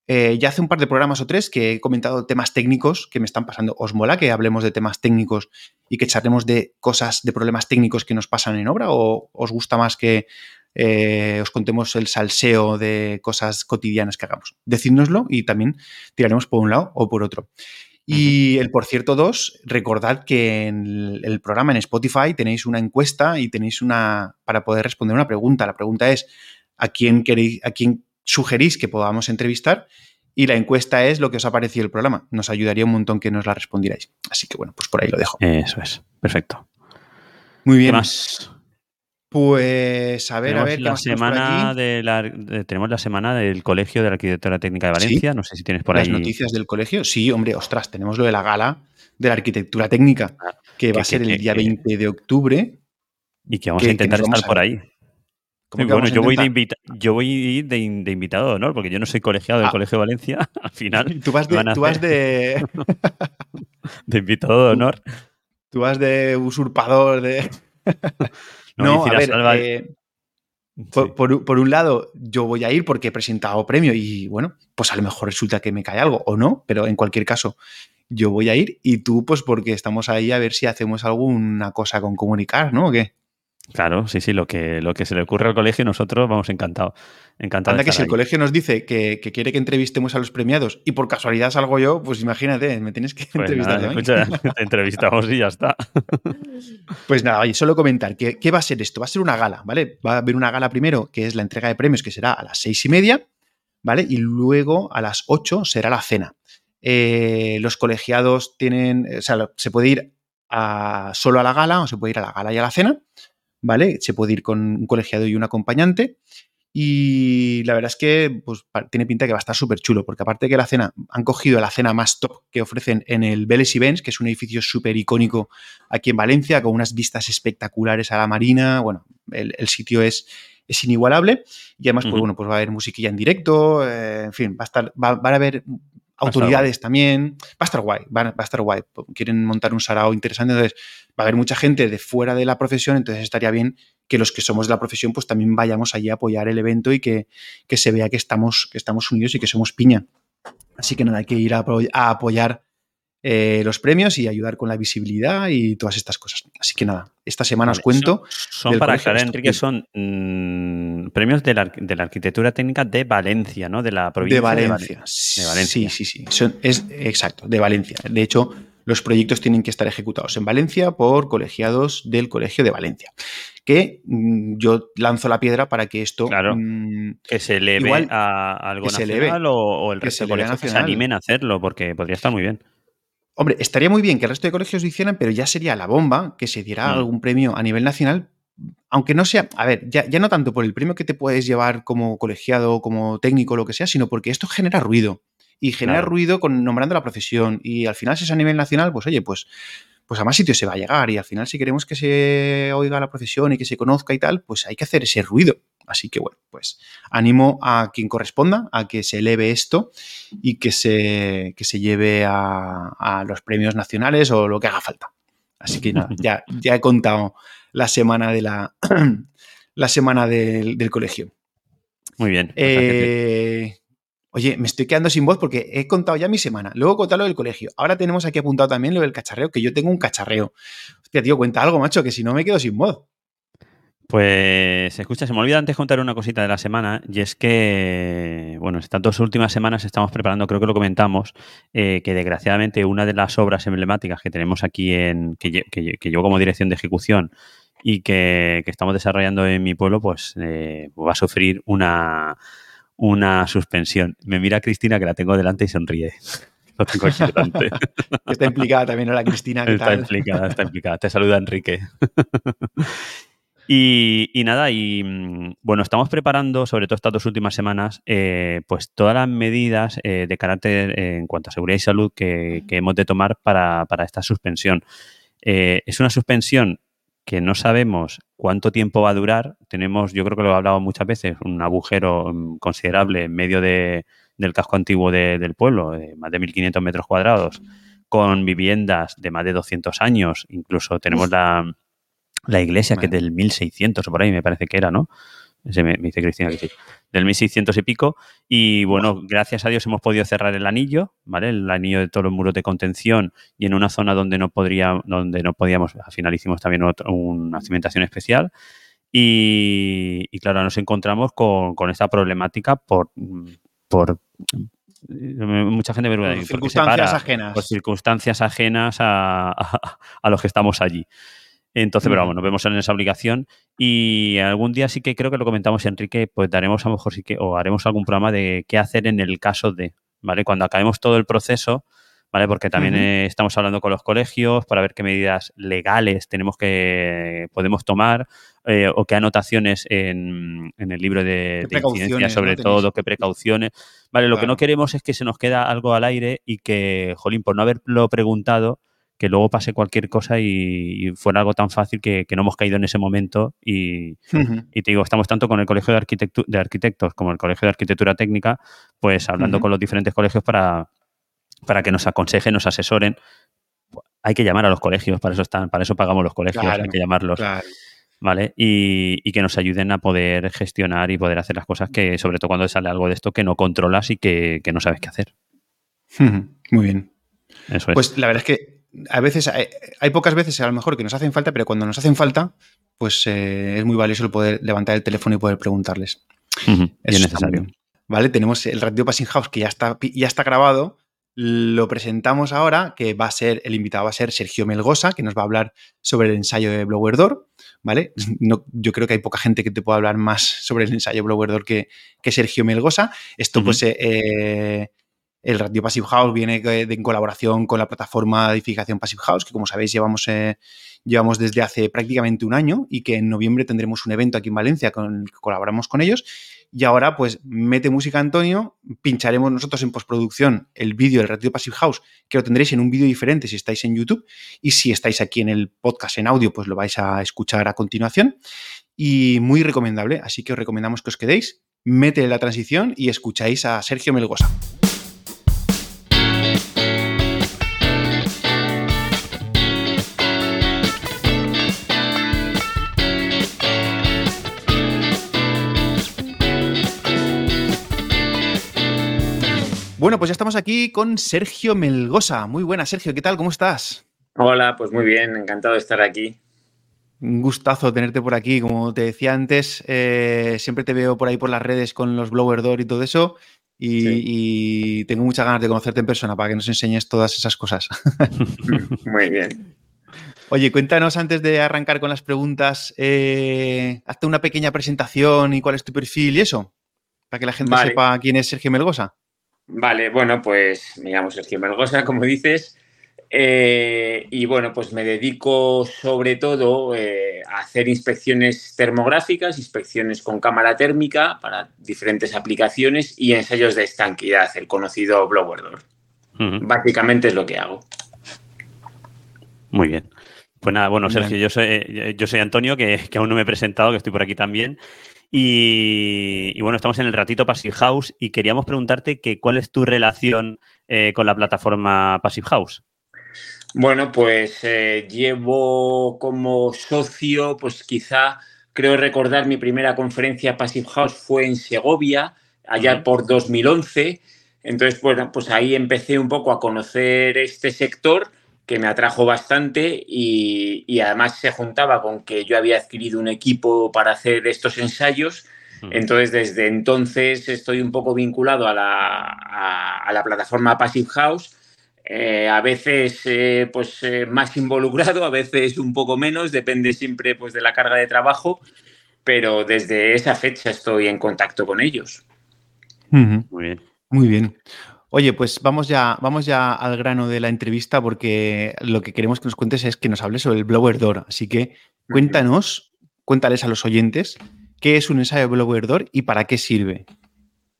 eh, ya hace un par de programas o tres que he comentado temas técnicos que me están pasando. ¿Os mola que hablemos de temas técnicos y que charlemos de cosas, de problemas técnicos que nos pasan en obra? ¿O os gusta más que eh, os contemos el salseo de cosas cotidianas que hagamos. Decídnoslo y también tiraremos por un lado o por otro. Y el por cierto 2, recordad que en el programa en Spotify tenéis una encuesta y tenéis una para poder responder una pregunta. La pregunta es a quién queréis, a quién sugerís que podamos entrevistar y la encuesta es lo que os ha parecido el programa. Nos ayudaría un montón que nos la respondierais. Así que bueno, pues por ahí lo dejo. Eso es, perfecto. Muy bien. más? Pues a ver, a ver. La semana de la, tenemos la semana del Colegio de la Arquitectura Técnica de Valencia. No sé si tienes por ahí. Las noticias del colegio. Sí, hombre, ostras, tenemos lo de la gala de la Arquitectura Técnica, ah, que, va a ser el día 20 de octubre. Y que vamos a intentar estar por ahí. bueno, yo voy, de yo voy de, invitado de honor, porque yo no soy colegiado del ah. Colegio de Valencia. Al final. Tú vas de. Tú vas de... de invitado de honor. Tú vas de usurpador, de. No, a ver, eh, por, un lado, yo voy a ir porque he presentado premio y bueno, pues a lo mejor resulta que me cae algo o no, pero en cualquier caso, yo voy a ir y tú, pues porque estamos ahí a ver si hacemos alguna cosa con comunicar, ¿no? ¿O qué? Claro, sí, sí, lo que, lo que se le ocurre al colegio, nosotros vamos encantados. Encantado Anda que si el colegio nos dice que, quiere que entrevistemos a los premiados y por casualidad salgo yo, pues imagínate, me tienes que pues entrevistar. te entrevistamos y ya está. Pues nada, oye, solo comentar, ¿qué, ¿qué va a ser esto? Va a ser una gala, ¿vale? Va a haber una gala primero, que es la entrega de premios, que será a las seis y media, ¿vale? Y luego a las ocho será la cena. Eh, los colegiados tienen, o sea, se puede ir a, solo a la gala o se puede ir a la gala y a la cena. ¿vale? Se puede ir con un colegiado y un acompañante. Y la verdad es que pues, tiene pinta que va a estar súper chulo, porque aparte de que la cena, han cogido la cena más top que ofrecen en el Vélez Events, que es un edificio súper icónico aquí en Valencia, con unas vistas espectaculares a la marina. Bueno, el, sitio es, es inigualable. Y además, pues bueno, pues va a haber musiquilla en directo, eh, en fin, va a estar, va, a haber autoridades también. Va a estar guay, va, a estar guay. Quieren montar un sarao interesante, entonces va a haber mucha gente de fuera de la profesión, entonces estaría bien que los que somos de la profesión pues también vayamos allí a apoyar el evento y que, se vea que estamos, que estamos unidos y que somos piña. Así que nada, hay que ir a, apoyar eh, los premios y ayudar con la visibilidad y todas estas cosas. Así que nada, esta semana os cuento. Son, para aclarar, Enrique, son mm, premios de la, de la, arquitectura técnica de Valencia, ¿no? De la provincia de Valencia. De, Valencia. Sí, sí, sí. es exacto, de Valencia. De hecho, los proyectos tienen que estar ejecutados en Valencia por colegiados del Colegio de Valencia. Que mm, yo lanzo la piedra para que esto. Claro. Mm, que se eleve a algo nacional o, el resto de colegios se animen a hacerlo, porque podría estar muy bien. Hombre, estaría muy bien que el resto de colegios lo hicieran, pero ya sería la bomba que se diera mm. algún premio a nivel nacional, aunque no sea, a ver, ya, no tanto por el premio que te puedes llevar como colegiado, como técnico, lo que sea, sino porque esto genera ruido y genera ruido con, nombrando la profesión. Y al final, si es a nivel nacional, pues oye, pues, pues a más sitios se va a llegar. Y al final, si queremos que se oiga la profesión y que se conozca y tal, pues hay que hacer ese ruido. Así que bueno, pues animo a quien corresponda a que se eleve esto y que se, se lleve a, los premios nacionales o lo que haga falta. Así que nada, ya, ya he contado la semana de la, la semana del, colegio. Muy bien. Eh, oye, me estoy quedando sin voz porque he contado ya mi semana. Luego he contado lo del colegio. Ahora tenemos aquí apuntado también lo del cacharreo, que yo tengo un cacharreo. Hostia, tío, cuenta algo, macho, que si no me quedo sin voz. Pues escucha, se me olvida antes contar una cosita de la semana y es que, bueno, estas dos últimas semanas estamos preparando, creo que lo comentamos, eh, que desgraciadamente una de las obras emblemáticas que tenemos aquí en, que, que, llevo como dirección de ejecución y que, estamos desarrollando en mi pueblo, pues eh, va a sufrir una, una suspensión. Me mira Cristina que la tengo delante y sonríe. Lo tengo aquí delante. Está implicada también, ¿no? La Cristina. está implicada, está implicada. Te saluda Enrique. Y, nada, y mm, bueno, estamos preparando, sobre todo estas dos últimas semanas, eh, pues todas las medidas eh, de carácter eh, en cuanto a seguridad y salud que, hemos de tomar para, esta suspensión. es una suspensión que no sabemos cuánto tiempo va a durar. Tenemos, yo creo que lo he hablado muchas veces, un agujero mm, considerable en medio del casco antiguo del pueblo, de más de 1.500 metros cuadrados, con viviendas de más de 200 años. Incluso tenemos la la iglesia, que es del 1600 o por ahí me parece que era, ¿no? Me, dice Cristina que sí. Del 1600 y pico. Y bueno, gracias a Dios hemos podido cerrar el anillo, ¿vale? El anillo de todos los muros de contención y en una zona donde no, podría, donde no podíamos, al final hicimos también una cimentación especial. Y, claro, nos encontramos con, esta problemática por, por mucha gente me por circunstancias ajenas. Por circunstancias ajenas a, a los que estamos allí. Entonces, pero vamos, nos vemos en esa obligación y algún día sí que creo que lo comentamos, Enrique, pues daremos a lo mejor sí que, o haremos algún programa de qué hacer en el caso de, ¿vale? Cuando acabemos todo el proceso, ¿vale? Porque también estamos hablando con los colegios para ver qué medidas legales tenemos que, podemos tomar eh, o qué anotaciones en, el libro de, incidencia sobre todo, qué precauciones. Vale, lo que no queremos es que se nos queda algo al aire y que, jolín, por no haberlo preguntado, que luego pase cualquier cosa y, fuera algo tan fácil que, no hemos caído en ese momento. Y, te digo, estamos tanto con el Colegio de, de Arquitectos como el Colegio de Arquitectura Técnica, pues hablando con los diferentes colegios para, para que nos aconsejen, nos asesoren. Hay que llamar a los colegios, para eso están, para eso pagamos los colegios, hay que llamarlos. ¿Vale? Y, que nos ayuden a poder gestionar y poder hacer las cosas que, sobre todo cuando sale algo de esto que no controlas y que, no sabes qué hacer. Muy bien. Eso es. Pues la verdad es que a veces, hay, pocas veces a lo mejor que nos hacen falta, pero cuando nos hacen falta, pues eh, es muy valioso el poder levantar el teléfono y poder preguntarles. es necesario. ¿Vale? Tenemos el Radio Passing House que ya está, ya está grabado. Lo presentamos ahora, que va a ser, el invitado va a ser Sergio Melgosa, que nos va a hablar sobre el ensayo de Blower Door, ¿vale? No, yo creo que hay poca gente que te pueda hablar más sobre el ensayo Blower Door que, que Sergio Melgosa. Esto, pues, eh, el Radio Passive House viene en colaboración con la plataforma de edificación Passive House, que como sabéis llevamos, eh, llevamos desde hace prácticamente un año y que en noviembre tendremos un evento aquí en Valencia con el que colaboramos con ellos. Y ahora, pues, mete música Antonio, pincharemos nosotros en postproducción el vídeo del Radio Passive House, que lo tendréis en un vídeo diferente si estáis en YouTube. Y si estáis aquí en el podcast en audio, pues lo vais a escuchar a continuación. Y muy recomendable, así que os recomendamos que os quedéis, mete la transición y escucháis a Sergio Melgosa. Bueno, pues ya estamos aquí con Sergio Melgosa. Muy buena, Sergio, ¿qué tal? ¿Cómo estás? Hola, pues muy bien, encantado de estar aquí. Un gustazo tenerte por aquí. Como te decía antes, eh, siempre te veo por ahí por las redes con los blower door y todo eso. Y, tengo muchas ganas de conocerte en persona para que nos enseñes todas esas cosas. muy bien. Oye, cuéntanos antes de arrancar con las preguntas, eh, hazte una pequeña presentación y cuál es tu perfil y eso, para que la gente sepa quién es Sergio Melgosa. Vale, bueno, pues me llamo Sergio Melgosa, como dices, eh, y bueno, pues me dedico sobre todo eh, a hacer inspecciones termográficas, inspecciones con cámara térmica para diferentes aplicaciones y ensayos de estanquidad, el conocido blower door. Básicamente es lo que hago. Muy bien. Pues nada, bueno, Sergio, yo soy, yo soy Antonio, que, que, aún no me he presentado, que estoy por aquí también. Y, bueno, estamos en el ratito Passive House y queríamos preguntarte que cuál es tu relación eh, con la plataforma Passive House. Bueno, pues eh, llevo como socio, pues quizá creo recordar mi primera conferencia Passive House fue en Segovia, allá por 2011. Entonces, bueno, pues ahí empecé un poco a conocer este sector que me atrajo bastante y, además se juntaba con que yo había adquirido un equipo para hacer estos ensayos. Entonces, desde entonces estoy un poco vinculado a la, la plataforma Passive House. Eh, a veces eh, pues eh, más involucrado, a veces un poco menos, depende siempre pues, de la carga de trabajo, pero desde esa fecha estoy en contacto con ellos. Muy bien. Muy bien. Oye, pues vamos ya, vamos ya al grano de la entrevista porque lo que queremos que nos cuentes es que nos hables sobre el blower door. Así que cuéntanos, cuéntales a los oyentes qué es un ensayo blower door y para qué sirve.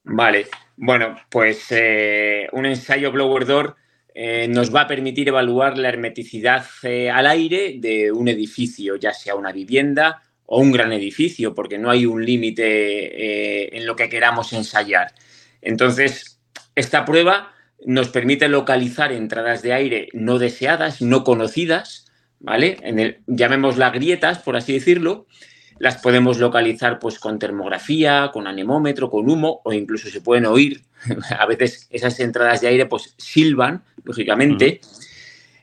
Vale, bueno, pues eh, un ensayo blower door eh, nos va a permitir evaluar la hermeticidad eh, al aire de un edificio, ya sea una vivienda o un gran edificio, porque no hay un límite en lo que queramos ensayar. Entonces, esta prueba nos permite localizar entradas de aire no deseadas, no conocidas, ¿vale? En el, llamémoslas grietas, por así decirlo. Las podemos localizar pues con termografía, con anemómetro, con humo o incluso se pueden oír. A veces esas entradas de aire pues silban, lógicamente.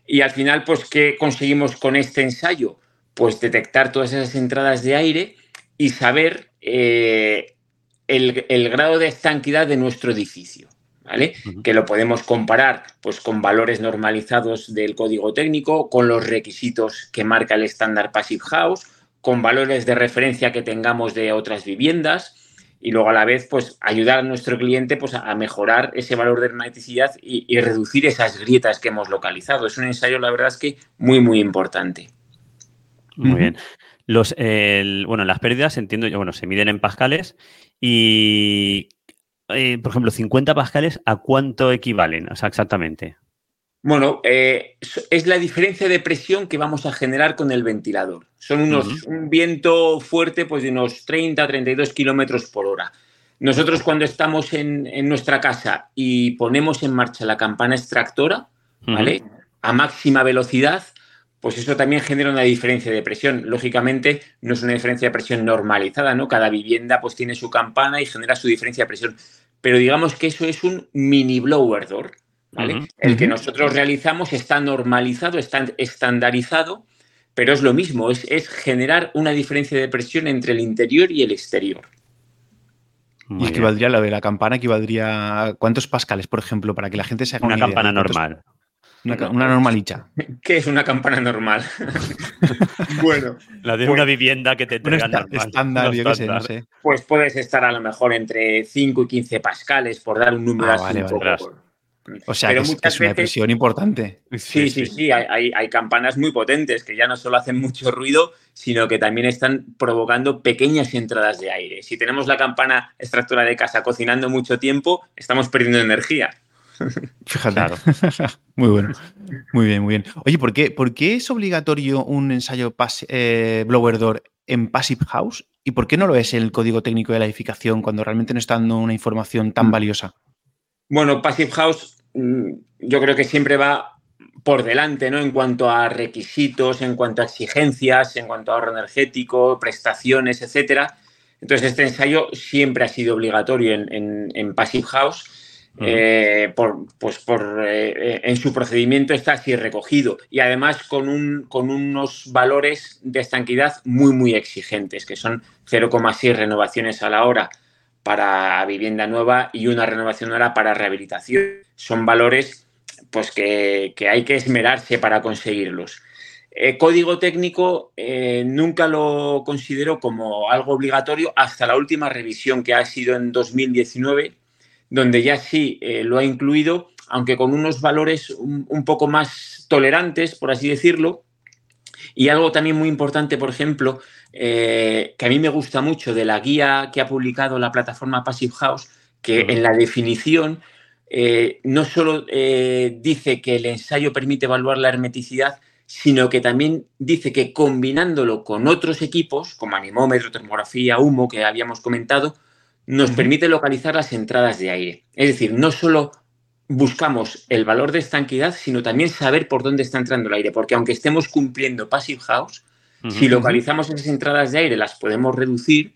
Y al final, pues, ¿qué conseguimos con este ensayo? Pues detectar todas esas entradas de aire y saber eh, el grado de estanquidad de nuestro edificio. Que lo podemos comparar pues, con valores normalizados del código técnico, con los requisitos que marca el estándar Passive House, con valores de referencia que tengamos de otras viviendas y luego a la vez pues ayudar a nuestro cliente pues a mejorar ese valor de hermeticidad y, reducir esas grietas que hemos localizado. Es un ensayo, la verdad es que muy, muy importante. Muy bien. Los, bueno, las pérdidas, entiendo yo, bueno, se miden en pascales y eh, por ejemplo, 50 pascales, ¿a cuánto equivalen? O sea, exactamente. Bueno, eh, es la diferencia de presión que vamos a generar con el ventilador. Son unos, un viento fuerte pues, de unos 30 32 kilómetros por hora. Nosotros cuando estamos en, nuestra casa y ponemos en marcha la campana extractora, ¿vale? A máxima velocidad, pues eso también genera una diferencia de presión. Lógicamente, no es una diferencia de presión normalizada, ¿no? Cada vivienda pues tiene su campana y genera su diferencia de presión pero digamos que eso es un mini blower door. ¿vale? El que nosotros realizamos está normalizado, está estandarizado, pero es lo mismo, es, es generar una diferencia de presión entre el interior y el exterior. y equivaldría lo de la campana, equivaldría cuántos pascales, por ejemplo, para que la gente se haga una, campana normal. Una, normalicha. ¿Qué es una campana normal? bueno. La de una pues vivienda que te estándar, yo qué sé, no sé. Pues puedes estar a lo mejor entre 5 y 15 pascales, por dar un número ah, así. O sea, que es, una presión importante. Sí, sí, sí. Hay, hay, campanas muy potentes que ya no solo hacen mucho ruido, sino que también están provocando pequeñas entradas de aire. Si tenemos la campana extractora de casa cocinando mucho tiempo, estamos perdiendo energía. Fíjate. muy bueno. Muy bien, muy bien. Oye, ¿por qué, por qué es obligatorio un ensayo eh, blower door en Passive House? ¿Y por qué no lo es el código técnico de la edificación cuando realmente no está dando una información tan mm. valiosa? Bueno, Passive House mm, yo creo que siempre va por delante, ¿no? En cuanto a requisitos, en cuanto a exigencias, en cuanto a ahorro energético, prestaciones, etcétera. Entonces, este ensayo siempre ha sido obligatorio en Passive House eh, pues por, eh, en su procedimiento está así recogido y además con, un, con unos valores de estanquidad muy, muy exigentes, que son 0,6 renovaciones a la hora para vivienda nueva y una renovación hora para rehabilitación. Son valores pues, que, hay que esmerarse para conseguirlos. Eh, código técnico nunca lo considero como algo obligatorio hasta la última revisión que ha sido en 2019 donde ya sí eh, lo ha incluido, aunque con unos valores un, poco más tolerantes, por así decirlo. Y algo también muy importante, por ejemplo, eh, que a mí me gusta mucho de la guía que ha publicado la plataforma Passive House, que en la definición eh, no solo dice que el ensayo permite evaluar la hermeticidad, sino que también dice que combinándolo con otros equipos, como anemómetro, termografía, humo, que habíamos comentado, nos permite localizar las entradas de aire. Es decir, no solo buscamos el valor de estanquidad, sino también saber por dónde está entrando el aire, porque aunque estemos cumpliendo Passive House, si localizamos esas entradas de aire, las podemos reducir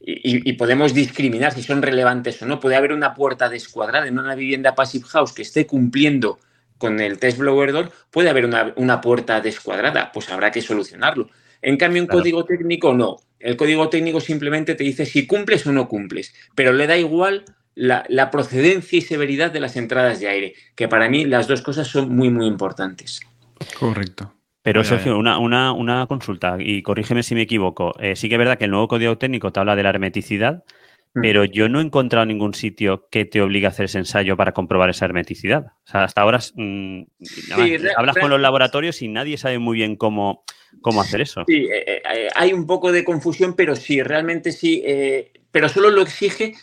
y, podemos discriminar si son relevantes o no. Puede haber una puerta descuadrada en una vivienda Passive House que esté cumpliendo con el test blower door, puede haber una, puerta descuadrada, pues habrá que solucionarlo. En cambio, un código técnico no. El código técnico simplemente te dice si cumples o no cumples, pero le da igual la, procedencia y severidad de las entradas de aire, que para mí las dos cosas son muy, muy importantes. Correcto. Pero Sergio, una, una, consulta, y corrígeme si me equivoco. Eh, sí que es verdad que el nuevo código técnico te habla de la hermeticidad. Pero yo no he encontrado ningún sitio que te obligue a hacer ese ensayo para comprobar esa hermeticidad. O sea, hasta ahora mm, hablas con los laboratorios y nadie sabe muy bien cómo, cómo hacer eso. Sí, eh, eh, eh, hay un poco de confusión, pero sí, realmente sí, pero solo lo exige,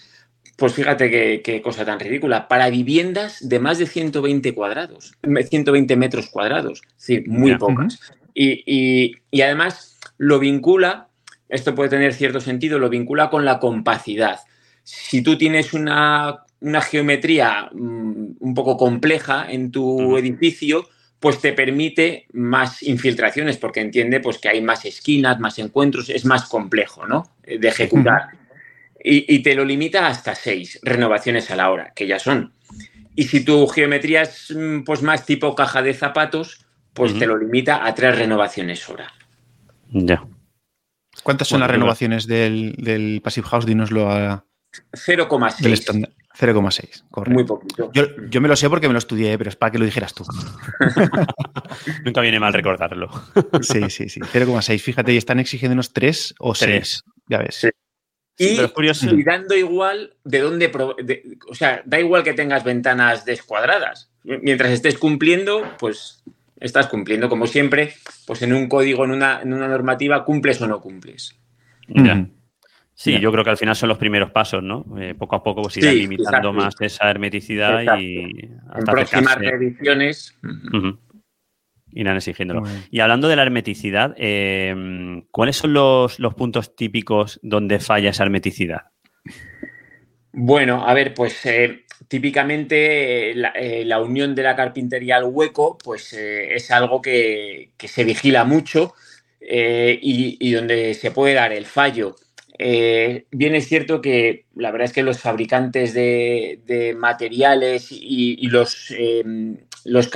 pues fíjate qué, cosa tan ridícula, para viviendas de más de 120 cuadrados, 120 metros cuadrados, sí, muy pocas. y, además lo vincula, esto puede tener cierto sentido, lo vincula con la compacidad. Si tú tienes una, geometría mm, un poco compleja en tu edificio, pues te permite más infiltraciones porque entiende pues, que hay más esquinas, más encuentros, es más complejo ¿no? de ejecutar. Y, te lo limita hasta seis renovaciones a la hora, que ya son. Y si tu geometría es mm, pues, más tipo caja de zapatos, pues te lo limita a tres renovaciones hora. Ya. ¿Cuántas son las renovaciones del, del Passive House? Dínoslo a... 0,6. 0,6, correcto. Muy poquito. Yo, me lo sé porque me lo estudié, pero es para que lo dijeras tú. Nunca viene mal recordarlo. sí, sí, sí. 0,6. Fíjate, y están exigiendo unos 3 o 6. Ya ves. Y, dando igual de dónde. o sea, da igual que tengas ventanas descuadradas. Mientras estés cumpliendo, pues estás cumpliendo. Como siempre, pues en un código, en una, normativa, cumples o no cumples. Ya. Sí, yo creo que al final son los primeros pasos, ¿no? Eh, poco a poco pues irán limitando más esa hermeticidad y hasta en próximas revisiones irán exigiéndolo. Y hablando de la hermeticidad, em, ¿cuáles son los, puntos típicos donde falla esa hermeticidad? Bueno, a ver, pues eh, típicamente eh, la, unión de la carpintería al hueco, pues es algo que, se vigila mucho y donde se puede dar el fallo. Eh, bien es cierto que la verdad es que los fabricantes de, materiales y, los, em, los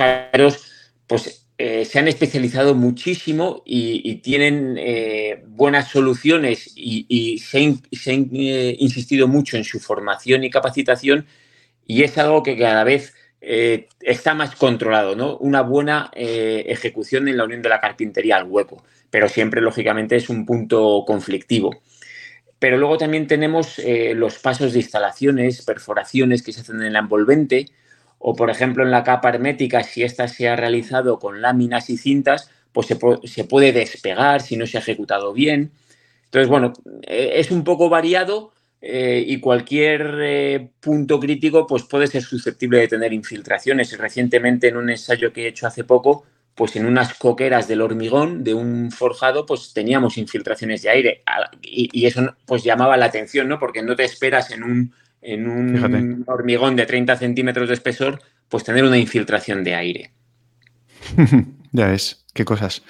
pues eh, se han especializado muchísimo y, tienen eh, buenas soluciones y, se, ha eh, insistido mucho en su formación y capacitación y es algo que cada vez está más controlado, ¿no? Una buena ejecución en la Unión de la Carpintería al hueco, pero siempre, lógicamente, es un punto conflictivo. Pero luego también tenemos los pasos de instalaciones, perforaciones que se hacen en la envolvente, o por ejemplo en la capa hermética, si ésta se ha realizado con láminas y cintas, pues se, puede despegar si no se ha ejecutado bien. Entonces, bueno, eh, es un poco variado eh, y cualquier eh, punto crítico pues puede ser susceptible de tener infiltraciones. Recientemente en un ensayo que he hecho hace poco, pues en unas coqueras del hormigón de un forjado, pues teníamos infiltraciones de aire y, y eso pues llamaba la atención, ¿no? Porque no te esperas en un en un hormigón de 30 centímetros de espesor, pues tener una infiltración de aire. ya ves, qué cosas.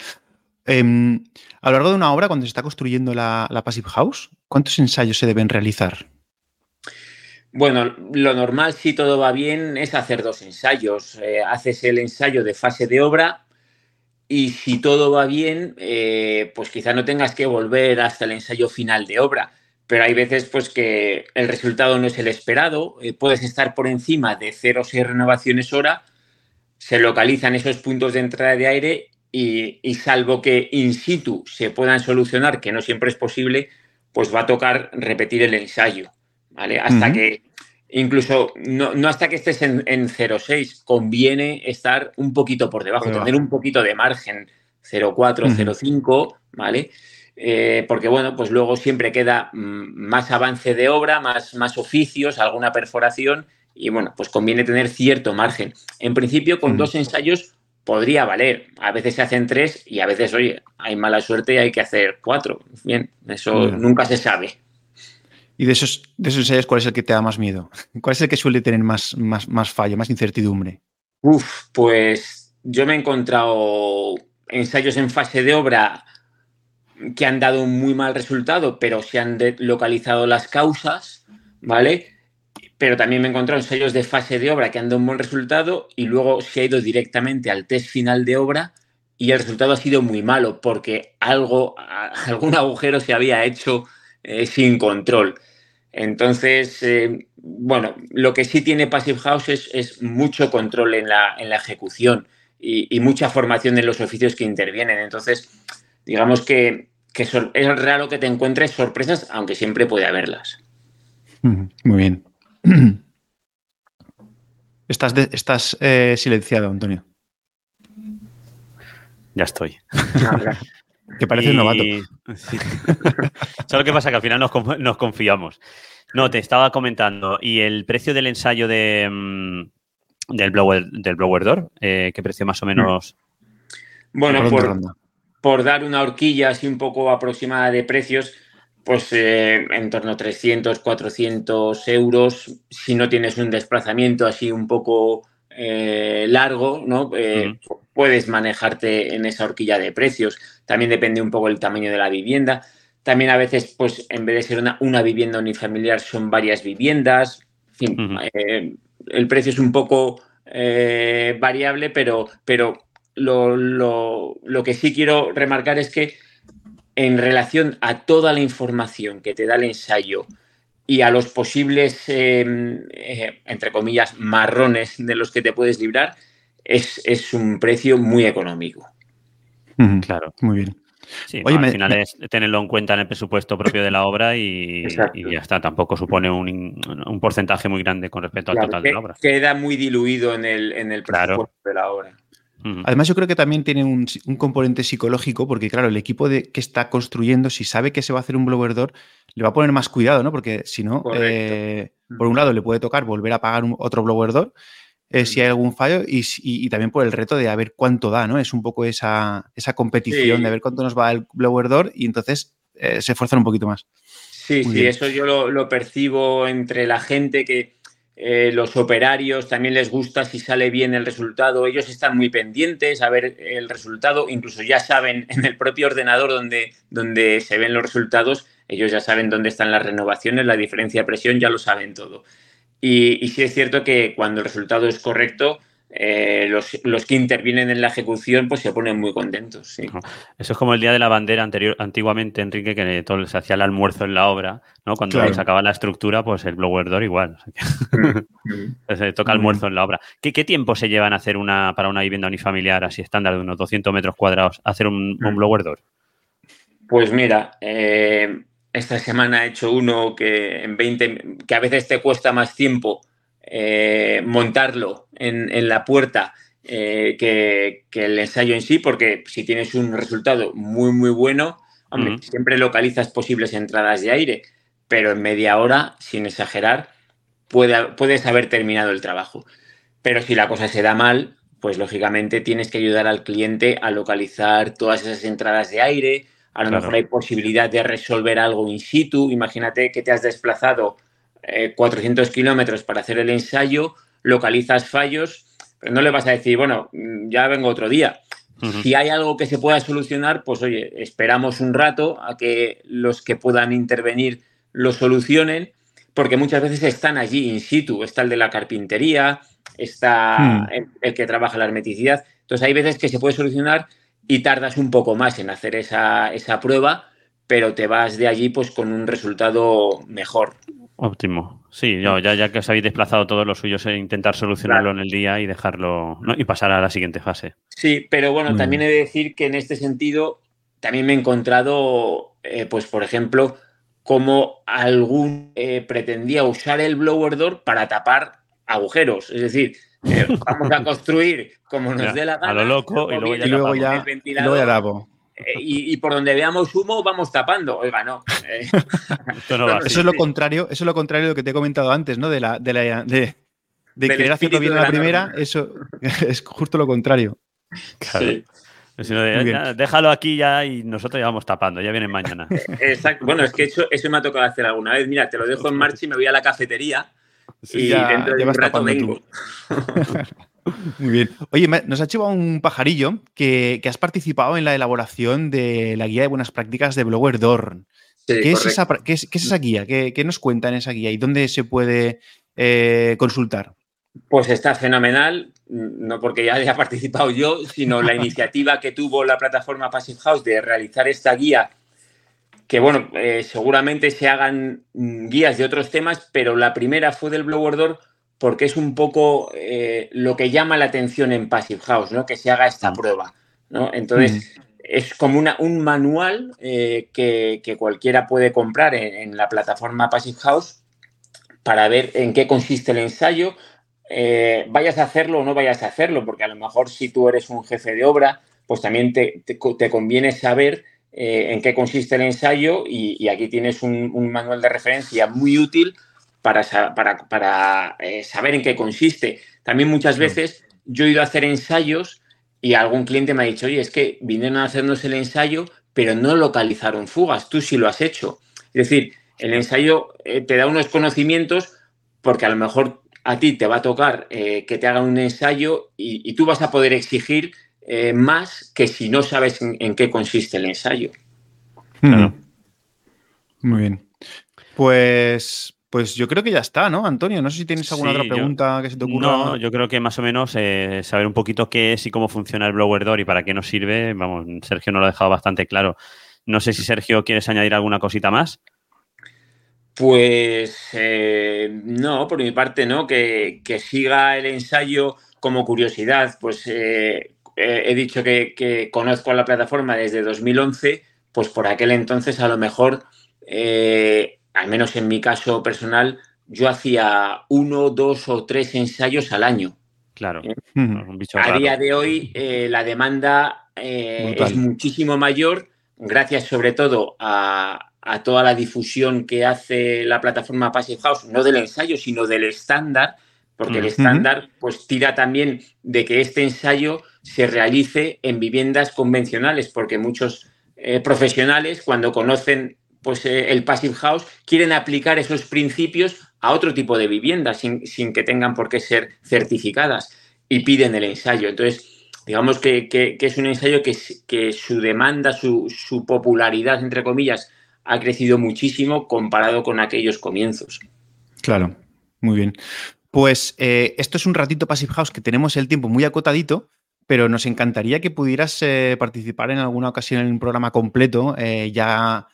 Em, a lo largo de una obra, cuando se está construyendo la, Passive House, ¿cuántos ensayos se deben realizar? Bueno, lo normal, si todo va bien, es hacer dos ensayos. Eh, haces el ensayo de fase de obra y si todo va bien, eh, pues quizá no tengas que volver hasta el ensayo final de obra pero hay veces pues que el resultado no es el esperado, eh, puedes estar por encima de 0,6 renovaciones hora, se localizan esos puntos de entrada de aire y, salvo que in situ se puedan solucionar, que no siempre es posible, pues va a tocar repetir el ensayo, ¿vale? Hasta que, incluso, no, hasta que estés en, en 0,6, conviene estar un poquito por debajo, tener un poquito de margen, 0,4, 0,5, ¿vale? Eh, porque bueno, pues luego siempre queda mm, más avance de obra, más, más oficios, alguna perforación y bueno, pues conviene tener cierto margen. En principio, con dos ensayos podría valer. A veces se hacen tres y a veces, oye, hay mala suerte y hay que hacer cuatro. Bien, eso nunca se sabe. ¿Y de esos, de esos ensayos cuál es el que te da más miedo? ¿Cuál es el que suele tener más, más, más fallo, más incertidumbre? Uf, pues yo me he encontrado ensayos en fase de obra que han dado un muy mal resultado, pero se han localizado las causas, ¿vale? Pero también me he encontrado ensayos de fase de obra que han dado un buen resultado y luego se ha ido directamente al test final de obra y el resultado ha sido muy malo porque algo, algún agujero se había hecho eh, sin control. Entonces, eh, bueno, lo que sí tiene Passive House es, mucho control en la, en la ejecución y, y, mucha formación en los oficios que intervienen. Entonces, digamos que que es raro que te encuentres sorpresas, aunque siempre puede haberlas. Muy bien. Estás, estás eh, silenciado, Antonio. Ya estoy. que parece un novato. ¿Sabes qué pasa? Que al final nos, confiamos. No, te estaba comentando. ¿Y el precio del ensayo de, mm, del, blower, del blower door? Eh, ¿Qué precio más o menos? Bueno, por, por dar una horquilla así un poco aproximada de precios, pues eh, en torno a 300, 400 euros. Si no tienes un desplazamiento así un poco eh, largo, ¿no? Eh, puedes manejarte en esa horquilla de precios. También depende un poco el tamaño de la vivienda. También a veces, pues en vez de ser una, una vivienda unifamiliar, son varias viviendas. En fin, el precio es un poco variable, pero, pero lo, que sí quiero remarcar es que en relación a toda la información que te da el ensayo y a los posibles, em, eh, entre comillas, marrones de los que te puedes librar, es, un precio muy económico. Claro. Muy bien. al final es tenerlo en cuenta en el presupuesto propio de la obra y, ya está. Tampoco supone un, porcentaje muy grande con respecto al total de la obra. Queda muy diluido en el, en el presupuesto de la obra. Además, yo creo que también tiene un, componente psicológico, porque claro, el equipo de, que está construyendo, si sabe que se va a hacer un blower door, le va a poner más cuidado, ¿no? Porque si no, eh, por un lado le puede tocar volver a pagar otro blower door eh, si hay algún fallo y, también por el reto de a ver cuánto da, ¿no? Es un poco esa, esa competición de ver cuánto nos va el blower door y entonces eh, se esfuerzan un poquito más. Sí, sí, eso yo lo percibo entre la gente que eh, los operarios también les gusta si sale bien el resultado. Ellos están muy pendientes a ver el resultado, incluso ya saben en el propio ordenador donde, donde se ven los resultados, ellos ya saben dónde están las renovaciones, la diferencia de presión, ya lo saben todo. Y, y sí es cierto que cuando el resultado es correcto, eh, los, que intervienen en la ejecución pues se ponen muy contentos. Eso es como el día de la bandera anterior, antiguamente, Enrique, que todo, se hacía el almuerzo en la obra, ¿no? Cuando se acaba la estructura, pues el blower door igual. se toca almuerzo en la obra. ¿Qué, tiempo se llevan a hacer una para una vivienda unifamiliar así estándar de unos 200 metros cuadrados, hacer un, un blower door? Pues mira, eh, esta semana he hecho uno que en 20, que a veces te cuesta más tiempo eh, montarlo en, la puerta eh, que, el ensayo en sí, porque si tienes un resultado muy, muy bueno, siempre localizas posibles entradas de aire, pero en media hora, sin exagerar, puedes haber terminado el trabajo. Pero si la cosa se da mal, pues lógicamente tienes que ayudar al cliente a localizar todas esas entradas de aire. A lo mejor hay posibilidad de resolver algo in situ. Imagínate que te has desplazado 400 eh, kilómetros para hacer el ensayo, localizas fallos, pero no le vas a decir, bueno, mm, ya vengo otro día. Si hay algo que se pueda solucionar, pues oye, esperamos un rato a que los que puedan intervenir lo solucionen, porque muchas veces están allí in situ, está el de la carpintería, está hmm. el, que trabaja la hermeticidad. Entonces hay veces que se puede solucionar y tardas un poco más en hacer esa, esa prueba, pero te vas de allí pues con un resultado mejor. Óptimo. Sí, ya, ya que os habéis desplazado todos los suyos, es intentar solucionarlo en el día y dejarlo y pasar a la siguiente fase. Sí, pero bueno, también he de decir que en este sentido también me he encontrado, eh, pues por ejemplo, como algún eh, pretendía usar el blower door para tapar agujeros. Es decir, eh, vamos a construir como nos dé la gana. A lo loco y luego ya, y luego ya, y, por donde veamos humo vamos tapando. Oiga, no. Eh. eso es lo contrario, eso es lo contrario de lo que te he comentado antes, ¿no? De la, de, la, de, querer hacerlo bien la, primera, eso es justo lo contrario. déjalo aquí ya y nosotros ya vamos tapando, ya vienen mañana. Exacto. Bueno, es que eso, eso me ha tocado hacer alguna vez. Mira, te lo dejo en marcha y me voy a la cafetería y dentro de un rato vengo. Muy bien. Oye, nos ha llevado un pajarillo que, has participado en la elaboración de la guía de buenas prácticas de Blower Dorn. ¿Qué, es esa, guía? ¿Qué, nos cuenta en esa guía y dónde se puede eh, consultar? Pues está fenomenal, no porque ya haya participado yo, sino la iniciativa que tuvo la plataforma Passive House de realizar esta guía, que bueno, eh, seguramente se hagan mm, guías de otros temas, pero la primera fue del Blower Door porque es un poco eh, lo que llama la atención en Passive House, ¿no? Que se haga esta prueba, ¿no? Entonces, mm. es como una, un manual eh, que, cualquiera puede comprar en, la plataforma Passive House para ver en qué consiste el ensayo, eh, vayas a hacerlo o no vayas a hacerlo, porque a lo mejor si tú eres un jefe de obra, pues también te, conviene saber en qué consiste el ensayo y, aquí tienes un manual de referencia muy útil para, para, eh, saber en qué consiste. También muchas veces yo he ido a hacer ensayos y algún cliente me ha dicho, oye, es que vinieron a hacernos el ensayo, pero no localizaron fugas, tú sí lo has hecho. Es decir, el ensayo eh, te da unos conocimientos porque a lo mejor a ti te va a tocar eh, que te hagan un ensayo y, tú vas a poder exigir más que si no sabes en, qué consiste el ensayo. Muy bien. Pues pues yo creo que ya está, ¿no, Antonio? No sé si tienes alguna otra pregunta que se te ocurra. No, yo creo que más o menos eh, saber un poquito qué es y cómo funciona el blower door y para qué nos sirve, vamos, Sergio nos lo ha dejado bastante claro. No sé si Sergio quieres añadir alguna cosita más. Pues eh, no, por mi parte no, que, siga el ensayo como curiosidad. Pues eh, he dicho que, que, conozco la plataforma desde 2011, pues por aquel entonces a lo mejor al menos en mi caso personal, yo hacía uno, dos o tres ensayos al año. Claro. ¿Eh? a día de hoy eh, la demanda eh, es muchísimo mayor, gracias sobre todo a, toda la difusión que hace la plataforma Passive House, no del ensayo, sino del estándar, porque el estándar pues tira también de que este ensayo se realice en viviendas convencionales, porque muchos profesionales cuando conocen pues eh, el Passive House quieren aplicar esos principios a otro tipo de viviendas sin, que tengan por qué ser certificadas y piden el ensayo. Entonces, digamos que, es un ensayo que, que su demanda, su, popularidad, entre comillas, ha crecido muchísimo comparado con aquellos comienzos. Claro, muy bien. Pues eh, esto es un ratito Passive House que tenemos el tiempo muy acotadito, pero nos encantaría que pudieras eh, participar en alguna ocasión en un programa completo, ya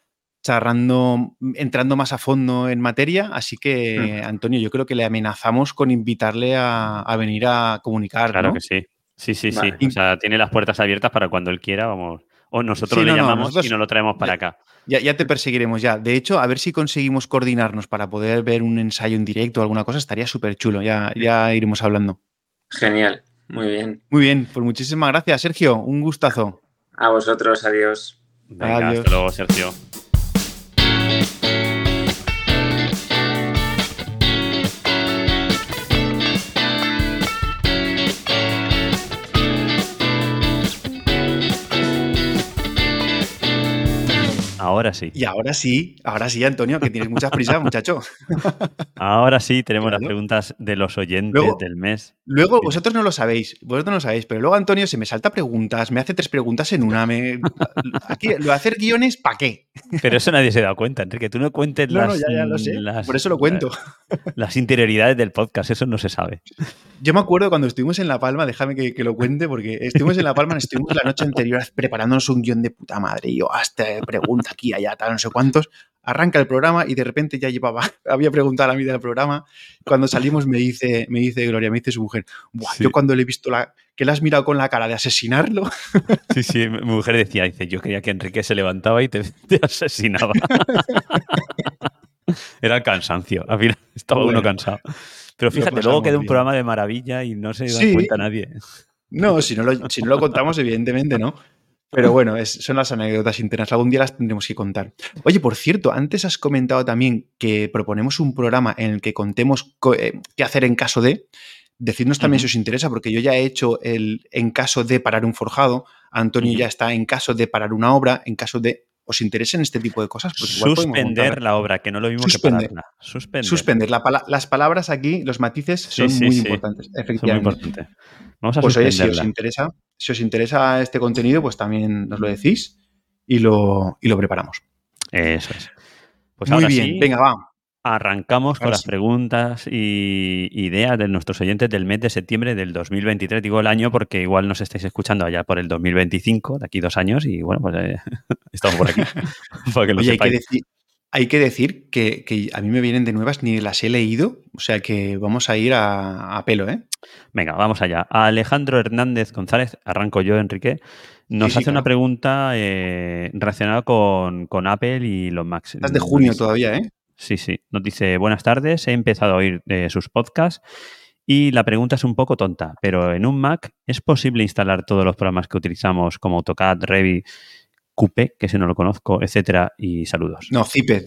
charrando, entrando más a fondo en materia. Así que, Antonio, yo creo que le amenazamos con invitarle a, venir a comunicar. Claro que sí. Sí, sí, sí. O sea, tiene las puertas abiertas para cuando él quiera, vamos. O nosotros le llamamos y nos lo traemos para acá. Ya, ya, te perseguiremos ya. De hecho, a ver si conseguimos coordinarnos para poder ver un ensayo en directo o alguna cosa, estaría súper chulo. Ya, ya iremos hablando. Genial, muy bien. Muy bien, pues muchísimas gracias, Sergio. Un gustazo. A vosotros, adiós. adiós. Hasta luego, Sergio. Ahora sí. Y ahora sí, ahora sí, Antonio, que tienes muchas prisas, muchacho. Ahora sí, tenemos las preguntas de los oyentes del mes. Luego, vosotros no lo sabéis, vosotros no lo sabéis, pero luego Antonio se me salta preguntas, me hace tres preguntas en una. Me, aquí, lo de hacer guiones, ¿para qué? Pero eso nadie se da cuenta, Enrique. Tú no cuentes las, no, ya, ya lo sé. Por eso lo cuento. Las interioridades del podcast, eso no se sabe. Yo me acuerdo cuando estuvimos en La Palma, déjame que, lo cuente, porque estuvimos en La Palma, estuvimos la noche anterior preparándonos un guion de puta madre. Y yo, hasta pregunta aquí, allá, tal, no sé cuántos arranca el programa y de repente ya llevaba, había preguntado a la mitad del programa. Cuando salimos me dice, me dice Gloria, me dice su mujer, yo cuando le he visto la, que le has mirado con la cara de asesinarlo. Sí, sí, mi mujer decía, dice, yo quería que Enrique se levantaba y te, asesinaba. Era el cansancio, al final estaba uno cansado. Pero fíjate, luego queda un programa de maravilla y no se da cuenta nadie. No, si no, lo, si no lo contamos, evidentemente no. Pero bueno, son las anécdotas internas. Algún día las tendremos que contar. Oye, por cierto, antes has comentado también que proponemos un programa en el que contemos eh, qué hacer en caso de. Decidnos también si os interesa, porque yo ya he hecho el en caso de parar un forjado. Antonio ya está en caso de parar una obra, en caso de. ¿Os interesen este tipo de cosas? Suspender la obra, que no lo mismo que pararla. Suspender. Suspender. las palabras aquí, los matices son muy importantes, efectivamente. Son muy importantes. Vamos a pues oye, si os interesa, si os interesa este contenido, pues también nos lo decís y lo, lo preparamos. Eso es. Pues Muy bien, venga, va. Arrancamos con las preguntas y ideas de nuestros oyentes del mes de septiembre del 2023. Digo el año porque igual nos estáis escuchando allá por el 2025, de aquí dos años, y bueno, pues eh, estamos por aquí. Oye, hay que, decir, hay que decir que, a mí me vienen de nuevas, ni las he leído, o sea que vamos a ir a, pelo, ¿eh? Venga, vamos allá. Alejandro Hernández González, arranco yo, Enrique, nos hace una pregunta eh, relacionada con, Apple y los Macs. Estás de junio todavía, ¿eh? Sí, sí. Nos dice, buenas tardes, he empezado a oír eh, sus podcasts y la pregunta es un poco tonta, pero en un Mac es posible instalar todos los programas que utilizamos como AutoCAD, Revit Cupe, que ese no lo conozco, etcétera, y saludos. No, Cipe.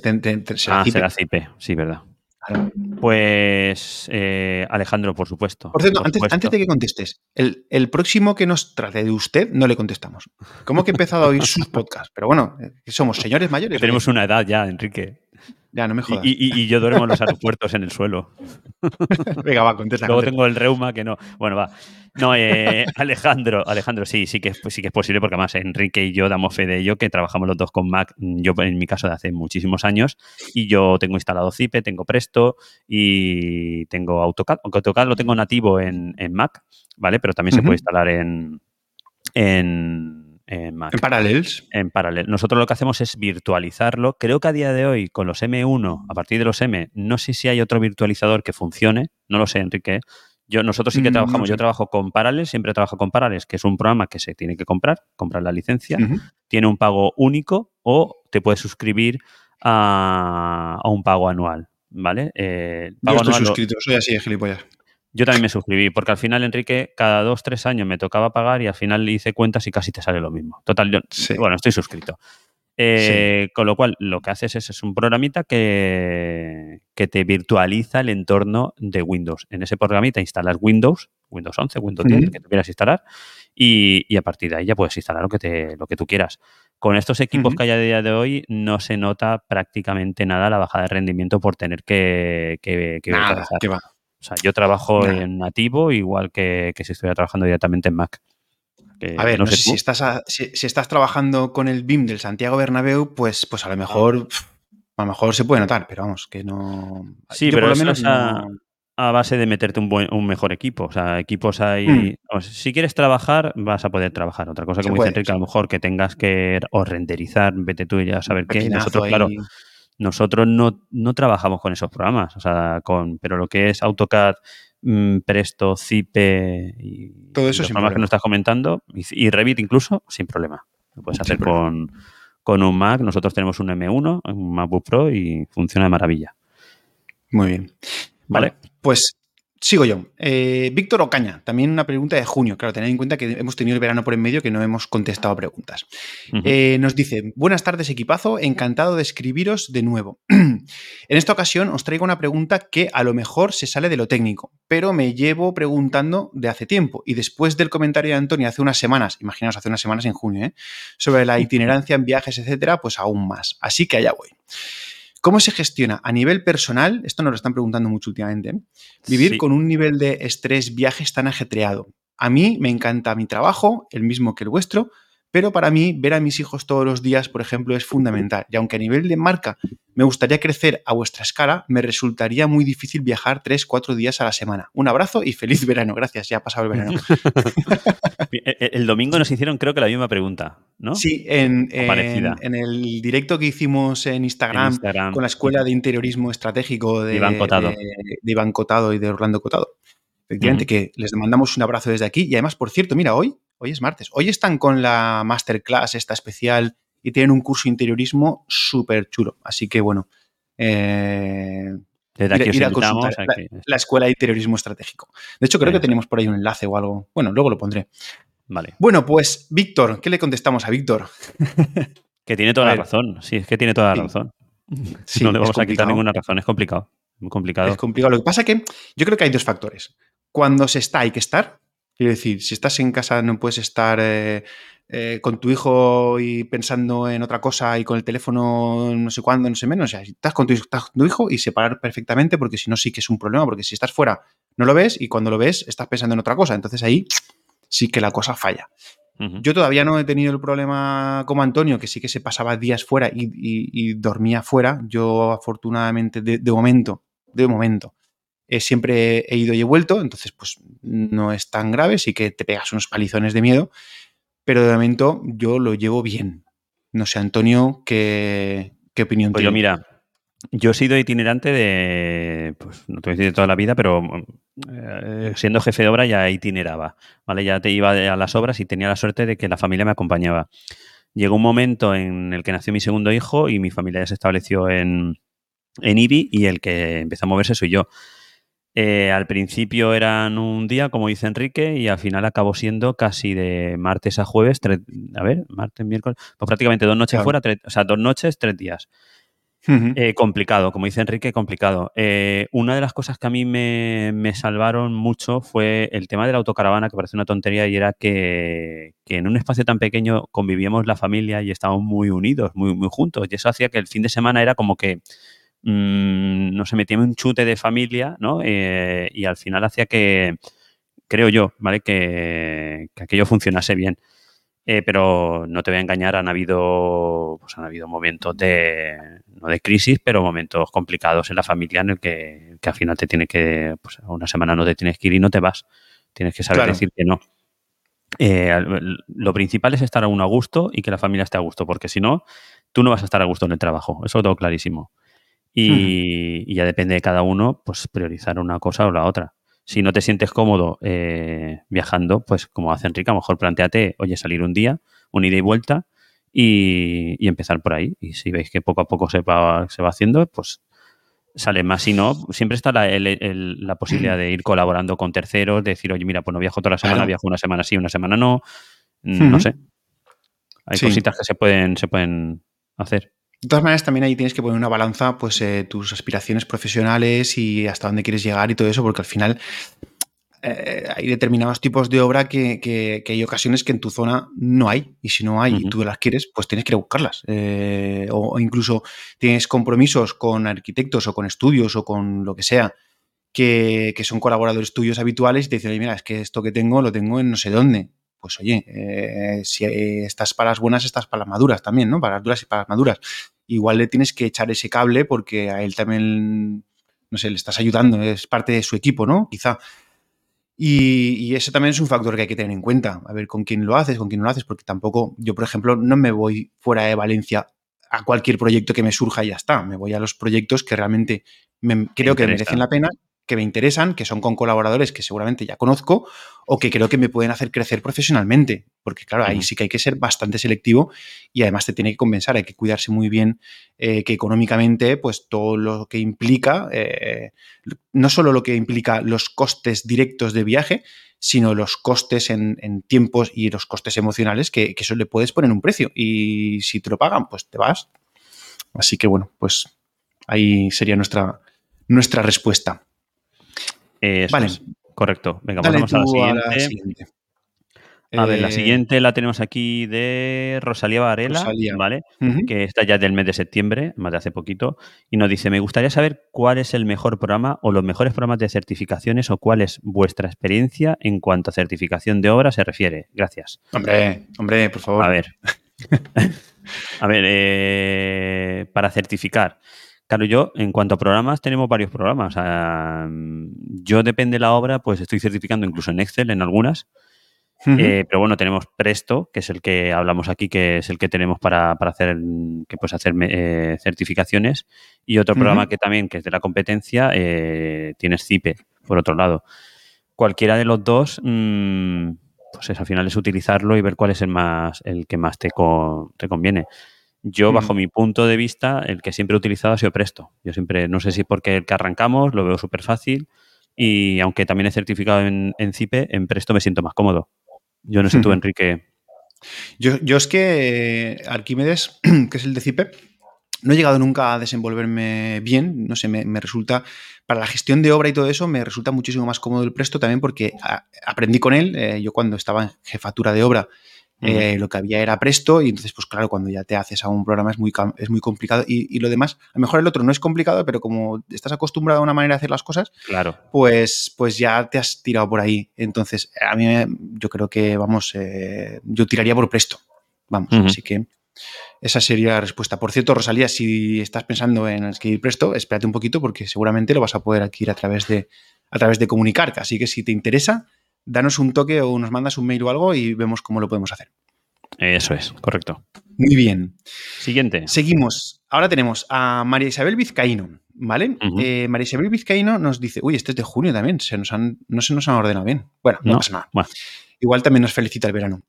será ah, será Cipe, sí, verdad. Pues eh, Alejandro, por supuesto. Por cierto, antes, de que contestes, el, próximo que nos trate de usted no le contestamos. ¿Cómo que he empezado a oír sus podcasts? Pero bueno, eh, somos señores mayores. tenemos una edad ya, Enrique. Ya, no me jodas. Y, yo duermo en los aeropuertos en el suelo. Venga, va, contesta. Luego tengo el reuma que no. Bueno, va. No, eh, Alejandro, Alejandro, sí, sí que, sí que es posible porque además Enrique y yo damos fe de ello, que trabajamos los dos con Mac, yo en mi caso de hace muchísimos años, y yo tengo instalado Zipe, tengo Presto y tengo AutoCAD, aunque AutoCAD lo tengo nativo en, Mac, ¿vale? Pero también se puede instalar en, en en Mac. ¿En Parallels? En Parallels. Nosotros lo que hacemos es virtualizarlo. Creo que a día de hoy, con los M1, a partir de los M, no sé si hay otro virtualizador que funcione. No lo sé, Enrique. Yo, nosotros sí que mm, trabajamos. Yo trabajo con Parallels, siempre trabajo con Parallels, que es un programa que se tiene que comprar, comprar la licencia. Tiene un pago único o te puedes suscribir a, un pago anual. ¿Vale? Eh, pago Yo estoy suscrito, soy así de gilipollas. Yo también me suscribí, porque al final, Enrique, cada dos, tres años me tocaba pagar y al final le hice cuentas y casi te sale lo mismo. Total, yo, bueno, estoy suscrito. Eh, con lo cual, lo que haces es, es un programita que, que, te virtualiza el entorno de Windows. En ese programita instalas Windows, Windows 11, Windows 10, que tú quieras instalar, y, a partir de ahí ya puedes instalar lo que, te, lo que tú quieras. Con estos equipos que hay a día de hoy, no se nota prácticamente nada la bajada de rendimiento por tener que, que, que nada, va. O sea, yo trabajo en nativo igual que, si estuviera trabajando directamente en Mac. a ver, no, sé, si, estás si, estás trabajando con el BIM del Santiago Bernabéu, pues, pues a lo mejor a lo mejor se puede notar, pero vamos, que no. Sí, pero por lo menos a base de meterte un, buen, un mejor equipo. O sea, equipos hay. Hmm. si quieres trabajar, vas a poder trabajar. Otra cosa, como dice Enrique, a lo mejor que tengas que o renderizar, vete tú y ya a saber qué. Nosotros, claro, nosotros no, no, trabajamos con esos programas. O sea, con, pero lo que es AutoCAD, mm, Presto, Zipe y todo eso los programas que nos estás comentando, y, Revit incluso, sin problema. Lo puedes hacer con, con un Mac. Nosotros tenemos un M1, un MacBook Pro y funciona de maravilla. Muy bien. Vale, pues sigo yo. Eh, Víctor Ocaña, también una pregunta de junio. Claro, tened en cuenta que hemos tenido el verano por en medio que no hemos contestado preguntas. Eh, nos dice, buenas tardes equipazo, encantado de escribiros de nuevo. en esta ocasión os traigo una pregunta que a lo mejor se sale de lo técnico, pero me llevo preguntando de hace tiempo. Y después del comentario de Antonio hace unas semanas, imaginaos hace unas semanas en junio, ¿eh? sobre la itinerancia en viajes, etcétera, pues aún más. Así que allá voy. ¿Cómo se gestiona a nivel personal? Esto nos lo están preguntando mucho últimamente. ¿eh? Vivir con un nivel de estrés, viajes tan ajetreado. A mí me encanta mi trabajo, el mismo que el vuestro, pero para mí ver a mis hijos todos los días, por ejemplo, es fundamental. Y aunque a nivel de marca me gustaría crecer a vuestra escala, me resultaría muy difícil viajar tres, cuatro días a la semana. Un abrazo y feliz verano. Gracias, ya ha pasado el verano. E, el domingo nos hicieron creo que la misma pregunta, ¿no? Sí, en, en, el directo que hicimos en Instagram, con la Escuela de Interiorismo Estratégico de Iván Cotado, y de Orlando Cotado. Efectivamente, que les mandamos un abrazo desde aquí. Y además, por cierto, mira, hoy, hoy es martes, hoy están con la masterclass esta especial y tienen un curso interiorismo súper chulo. Así que bueno, eh, ir, a consultar la, Escuela de Interiorismo Estratégico. De hecho, creo que tenemos por ahí un enlace o algo. Bueno, luego lo pondré. Vale. Bueno, pues, Víctor, ¿qué le contestamos a Víctor? que tiene toda la razón. Sí, es que tiene toda la razón. no le vamos a quitar ninguna razón, es complicado. Muy complicado. Es complicado. Lo que pasa es que yo creo que hay dos factores. Cuando se está, hay que estar. Quiero decir, si estás en casa no puedes estar eh, eh, con tu hijo y pensando en otra cosa y con el teléfono no sé cuándo, no sé menos. O sea, estás con tu, hijo y separar perfectamente porque si no sí que es un problema, porque si estás fuera no lo ves y cuando lo ves estás pensando en otra cosa. Entonces ahí sí que la cosa falla. Yo todavía no he tenido el problema como Antonio, que sí que se pasaba días fuera y, dormía fuera. Yo afortunadamente de, momento, de momento, eh, siempre he ido y he vuelto, entonces pues no es tan grave, sí que te pegas unos palizones de miedo, pero de momento yo lo llevo bien. No sé, Antonio, ¿qué, qué opinión pues Yo, mira, yo he sido itinerante de, pues no te voy a decir de toda la vida, pero eh, siendo jefe de obra ya itineraba, ¿vale? Ya te iba a las obras y tenía la suerte de que la familia me acompañaba. Llegó un momento en el que nació mi segundo hijo y mi familia ya se estableció en, en IBI y el que empezó a moverse soy yo. Eh, al principio eran un día, como dice Enrique, y al final acabó siendo casi de martes a jueves, a ver, martes, miércoles, pues prácticamente dos noches fuera, o sea, dos noches, tres días. Eh, complicado, como dice Enrique, complicado. Eh, una de las cosas que a mí me, salvaron mucho fue el tema de la autocaravana, que parece una tontería, y era que, en un espacio tan pequeño convivíamos la familia y estábamos muy unidos, muy, muy juntos. Y eso hacía que el fin de semana era como que Mm, no se metía un chute de familia, ¿no? Eh, y al final hacía que, creo yo, ¿vale? Que, aquello funcionase bien. Eh, pero no te voy a engañar, han habido, pues han habido momentos de, no de crisis, pero momentos complicados en la familia en el que, al final te tiene que, pues una semana no te tienes que ir y no te vas. Tienes que saber decir que no. Eh, lo principal es estar a uno a gusto y que la familia esté a gusto, porque si no, tú no vas a estar a gusto en el trabajo. Eso lo tengo clarísimo. Y, ya depende de cada uno, pues priorizar una cosa o la otra. Si no te sientes cómodo eh, viajando, pues como hace Enrique, a lo mejor planteate, oye, salir un día, un ida y vuelta y, empezar por ahí. Y si veis que poco a poco se va, se va haciendo, pues sale más. Si no, siempre está la, la posibilidad de ir colaborando con terceros, de decir, oye, mira, pues no viajo toda la semana, viajo una semana sí, una semana no. No sé. Hay cositas que se pueden, se pueden hacer. De todas maneras, también ahí tienes que poner una balanza, pues eh, tus aspiraciones profesionales y hasta dónde quieres llegar y todo eso, porque al final eh, hay determinados tipos de obra que, hay ocasiones que en tu zona no hay. Y si no hay y tú las quieres, pues tienes que ir a buscarlas. Eh, o, incluso tienes compromisos con arquitectos o con estudios o con lo que sea. Que, que son colaboradores tuyos habituales y te dicen, mira, es que esto que tengo lo tengo en no sé dónde pues oye, eh, si estás para las buenas, estás para las maduras también, ¿no? Para las duras y para las maduras. Igual le tienes que echar ese cable porque a él también no sé, le estás ayudando, es parte de su equipo, ¿no? Quizá. Y, y, eso también es un factor que hay que tener en cuenta, a ver con quién lo haces, con quién no lo haces, porque tampoco, yo por ejemplo, no me voy fuera de Valencia a cualquier proyecto que me surja y ya está, me voy a los proyectos que realmente me, creo que merecen la pena que me interesan, que son con colaboradores que seguramente ya conozco o que creo que me pueden hacer crecer profesionalmente. Porque claro, ahí sí que hay que ser bastante selectivo y además te tiene que compensar, hay que cuidarse muy bien eh, que económicamente, pues todo lo que implica, eh, no solo lo que implica los costes directos de viaje, sino los costes en, tiempos y los costes emocionales que, que eso le puedes poner un precio. Y si te lo pagan, pues te vas. Así que bueno, pues ahí sería nuestra, nuestra respuesta vale. Correcto. Venga, pasamos a la siguiente. A, ver, la eh, siguiente la tenemos aquí de Rosalía Varela, ¿vale? Que está ya del mes de septiembre, más de hace poquito, y nos dice, me gustaría saber cuál es el mejor programa o los mejores programas de certificaciones o cuál es vuestra experiencia en cuanto a certificación de obra se refiere. Gracias. Hombre, hombre, por favor. A ver. a ver, eh, para certificar. Claro, yo en cuanto a programas tenemos varios programas. yo depende de la obra, pues estoy certificando incluso en Excel en algunas. Eh, pero bueno, tenemos Presto, que es el que hablamos aquí, que es el que tenemos para, hacer, que puedes hacer eh, certificaciones. Y otro programa que también, que es de la competencia, eh, tienes CIPE, por otro lado. Cualquiera de los dos, mm, pues al final es utilizarlo y ver cuál es el más, el que más te, te conviene. Yo, bajo mi punto de vista, el que siempre he utilizado ha sido Presto. Yo siempre, no sé si porque el que arrancamos lo veo súper fácil y aunque también he certificado en, en CIPE, en Presto me siento más cómodo. Yo no sé tú, Enrique. Yo, yo es que Arquímedes, que es el de CIPE, no he llegado nunca a desenvolverme bien, no sé, me, resulta, para la gestión de obra y todo eso, me resulta muchísimo más cómodo el Presto también porque aprendí con él, eh, yo cuando estaba en jefatura de obra eh, lo que había era Presto y entonces, pues claro, cuando ya te haces a un programa es muy, es muy complicado y, lo demás, a lo mejor el otro no es complicado, pero como estás acostumbrado a una manera de hacer las cosas, claro. pues, pues ya te has tirado por ahí. Entonces, a mí yo creo que, vamos, eh, yo tiraría por Presto, vamos, así que... Esa sería la respuesta. Por cierto, Rosalía, si estás pensando en adquirir Presto, espérate un poquito porque seguramente lo vas a poder adquirir a través de, a través de Comunicar. Así que si te interesa, danos un toque o nos mandas un mail o algo y vemos cómo lo podemos hacer. Eso es, correcto. Muy bien. Siguiente. Seguimos. Ahora tenemos a María Isabel Vizcaíno, ¿vale? Eh, María Isabel Vizcaíno nos dice, uy, este es de junio también, se nos han, no se nos han ordenado bien. Bueno, no, pasa nada. Igual también nos felicita el verano.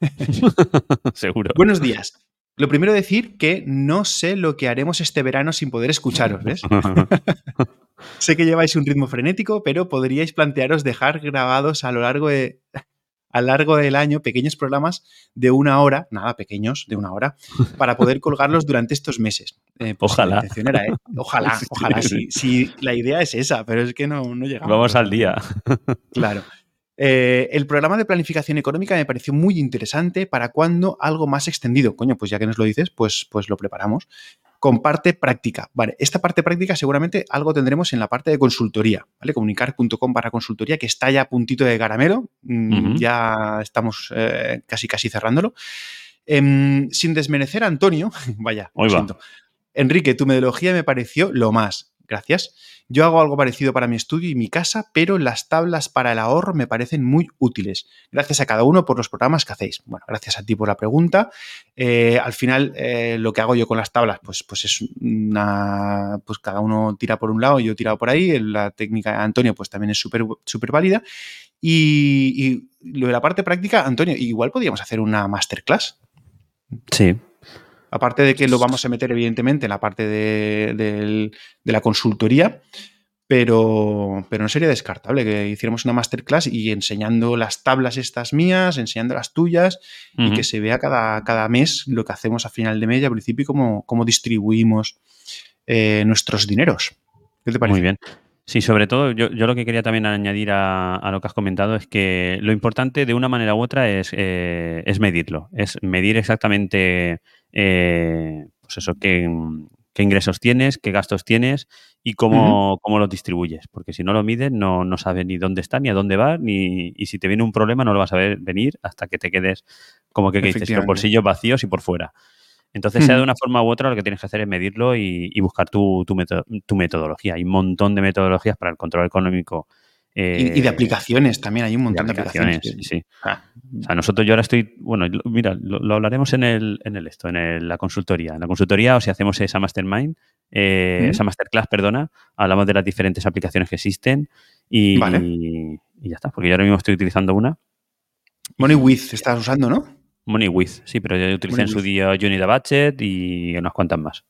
Seguro. Buenos días. Lo primero decir que no sé lo que haremos este verano sin poder escucharos, ¿ves? sé que lleváis un ritmo frenético, pero podríais plantearos dejar grabados a lo largo de a lo largo del año pequeños programas de una hora, nada pequeños, de una hora, para poder colgarlos durante estos meses. Eh, pues ojalá. ¿eh? Ojalá, ojalá, sí, La idea es esa, pero es que no, no llegamos. Vamos al día. Claro. Eh, el programa de planificación económica me pareció muy interesante para cuando algo más extendido. Coño, pues ya que nos lo dices, pues, pues lo preparamos con parte práctica. Vale, esta parte práctica seguramente algo tendremos en la parte de consultoría, ¿vale? Comunicar.com para consultoría, que está ya a puntito de caramelo, mm, ya estamos eh, casi casi cerrándolo. Em, sin desmerecer a Antonio, vaya, lo siento. Enrique, tu metodología me pareció lo más. Gracias. Yo hago algo parecido para mi estudio y mi casa, pero las tablas para el ahorro me parecen muy útiles. Gracias a cada uno por los programas que hacéis. Bueno, gracias a ti por la pregunta. Eh, al final, eh, lo que hago yo con las tablas, pues, pues es una. Pues cada uno tira por un lado, y yo he tirado por ahí. La técnica de Antonio, pues también es súper súper válida. Y, y lo de la parte práctica, Antonio, igual podríamos hacer una masterclass. Sí, Aparte de que lo vamos a meter, evidentemente, en la parte de, la consultoría, pero, pero, no sería descartable que hiciéramos una masterclass y enseñando las tablas estas mías, enseñando las tuyas y que se vea cada, cada, mes lo que hacemos a final de mes y al principio y cómo, cómo distribuimos eh, nuestros dineros. ¿Qué te parece? Muy bien. Sí, sobre todo, yo, lo que quería también añadir a, lo que has comentado es que lo importante de una manera u otra es, eh, es medirlo, es medir exactamente eh, pues eso, qué, ingresos tienes, qué gastos tienes y cómo, cómo los distribuyes. Porque si no lo mides, no, no sabes ni dónde está, ni a dónde va, ni, y si te viene un problema no lo vas a ver venir hasta que te quedes como que, que dices, los bolsillos vacíos y por fuera. Entonces, sea de una forma u otra, lo que tienes que hacer es medirlo y, buscar tu, metodología. Hay un montón de metodologías para el control económico. y, de eh, aplicaciones también, hay un montón de aplicaciones. sí. Ah. O sea, nosotros yo ahora estoy, bueno, mira, lo, hablaremos en el, en el esto, en la consultoría. En la consultoría, o si hacemos esa mastermind, eh, esa masterclass, perdona, hablamos de las diferentes aplicaciones que existen y, y, ya está, porque yo ahora mismo estoy utilizando una. MoneyWith estás usando, ¿no? MoneyWith, sí, pero yo utilicé en su día Unity Budget y unas cuantas más.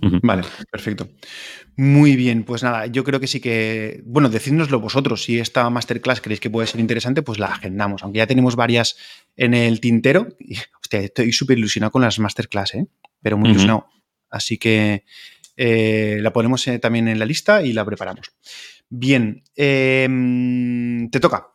Vale, perfecto. Muy bien, pues nada, yo creo que sí que, bueno, decídnoslo vosotros, si esta masterclass creéis que puede ser interesante, pues la agendamos, aunque ya tenemos varias en el tintero. hostia, estoy súper ilusionado con las masterclass, ¿eh? pero muy ilusionado. Así que eh, la ponemos eh, también en la lista y la preparamos. Bien, em, te toca.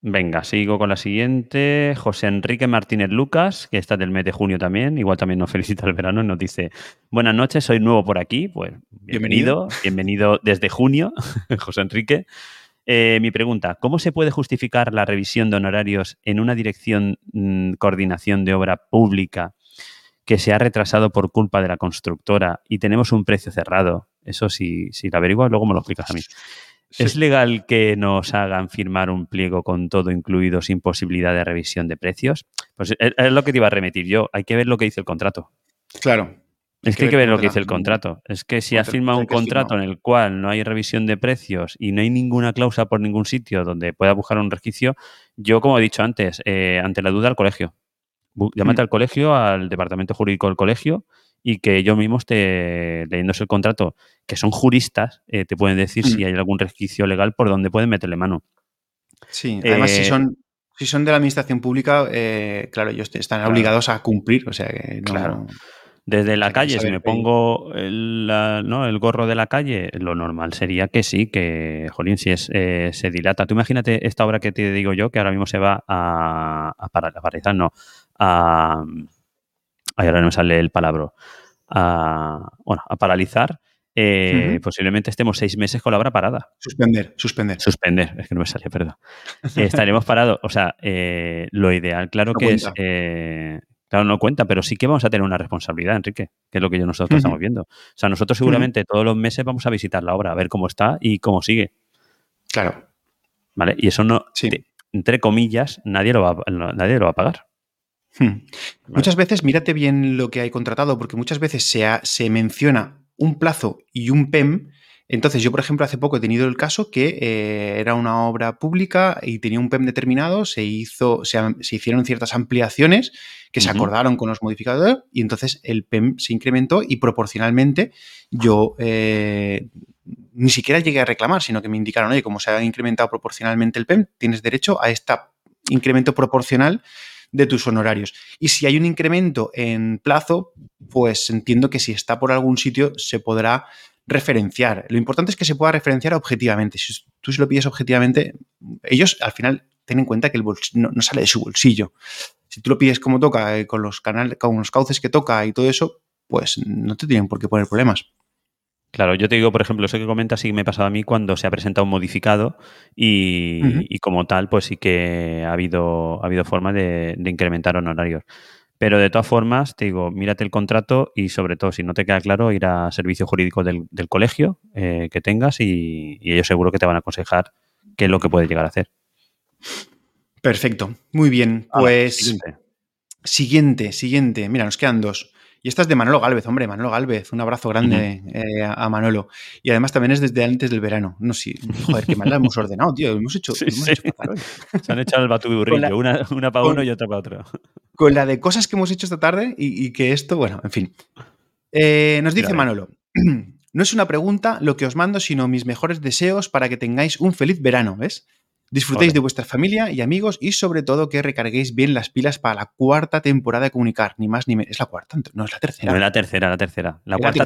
Venga, sigo con la siguiente. José Enrique Martínez Lucas, que está del mes de junio también, igual también nos felicita el verano, nos dice, buenas noches, soy nuevo por aquí, pues bienvenido, bienvenido, desde junio, José Enrique. Eh, mi pregunta, ¿cómo se puede justificar la revisión de honorarios en una dirección mm, coordinación de obra pública que se ha retrasado por culpa de la constructora y tenemos un precio cerrado? Eso si, si lo averiguas, luego me lo explicas a mí. ¿Es legal que nos hagan firmar un pliego con todo incluido sin posibilidad de revisión de precios? Pues es lo que te iba a remitir yo. Hay que ver lo que dice el contrato. Claro. Es que hay que ver lo que dice el contrato. Es que si has firmado un contrato en el cual no hay revisión de precios y no hay ninguna cláusula por ningún sitio donde pueda buscar un resquicio, yo, como he dicho antes, eh, ante la duda al colegio. Llámate mm. al colegio, al departamento jurídico del colegio y que ellos mismos, te, leyéndose el contrato, que son juristas, eh, te pueden decir si mm. hay algún resquicio legal por donde pueden meterle mano. Sí, además si, eh, son, si son de la administración pública, eh, claro, ellos están obligados a cumplir, o sea que Claro. Desde la calle, si me pongo el, el, gorro de la calle, lo normal sería que sí, que, jolín, si es, se dilata. Tú imagínate esta obra que te digo yo, que ahora mismo se va a, a paralizar, no, a, ahora no me sale el palabra, a, bueno, a paralizar, eh, posiblemente estemos seis meses con la obra parada. Suspender, suspender. Suspender, es que no me sale, perdón. estaremos parados. O sea, eh, lo ideal, claro que es. Eh, claro, no cuenta, pero sí que vamos a tener una responsabilidad, Enrique, que es lo que nosotros estamos viendo. O sea, nosotros seguramente todos los meses vamos a visitar la obra, a ver cómo está y cómo sigue. Claro. ¿Vale? Y eso no, entre comillas, nadie lo va, nadie lo va a pagar. Hmm. Muchas veces, mírate bien lo que hay contratado, porque muchas veces se, se menciona un plazo y un PEM. Entonces, yo, por ejemplo, hace poco he tenido el caso que eh, era una obra pública y tenía un PEM determinado, se, hizo, se, hicieron ciertas ampliaciones que se acordaron con los modificadores y entonces el PEM se incrementó y proporcionalmente yo eh, ni siquiera llegué a reclamar, sino que me indicaron, oye, como se ha incrementado proporcionalmente el PEM, tienes derecho a este incremento proporcional de tus honorarios. Y si hay un incremento en plazo, pues entiendo que si está por algún sitio se podrá referenciar. Lo importante es que se pueda referenciar objetivamente. Si tú se lo pides objetivamente, ellos al final ten en cuenta que el no, no, sale de su bolsillo. Si tú lo pides como toca, eh, con los canales, con los cauces que toca y todo eso, pues no te tienen por qué poner problemas. Claro, yo te digo, por ejemplo, eso que comentas sí me ha pasado a mí cuando se ha presentado un modificado y, como tal, pues sí que ha habido, ha habido forma de, incrementar honorarios. Pero de todas formas, te digo, mírate el contrato y sobre todo, si no te queda claro, ir a servicio jurídico del, colegio eh, que tengas y, ellos seguro que te van a aconsejar qué es lo que puedes llegar a hacer. Perfecto, muy bien. Pues siguiente, siguiente. Mira, nos quedan dos. Y esta es de Manolo Galvez, hombre, Manolo Galvez. Un abrazo grande eh, a Manolo. Y además también es desde antes del verano. No sé, joder, qué mal la hemos ordenado, tío. Hemos hecho, Se han echado el batuburrillo, una, una para uno y otra para otro. Con la de cosas que hemos hecho esta tarde y, que esto, bueno, en fin. Eh, nos dice Manolo. No es una pregunta lo que os mando, sino mis mejores deseos para que tengáis un feliz verano, ¿ves? Disfrutéis de vuestra familia y amigos y sobre todo que recarguéis bien las pilas para la cuarta temporada de Comunicar, ni más ni menos. Es la cuarta, no es la tercera. No es la tercera, la tercera. La, cuarta,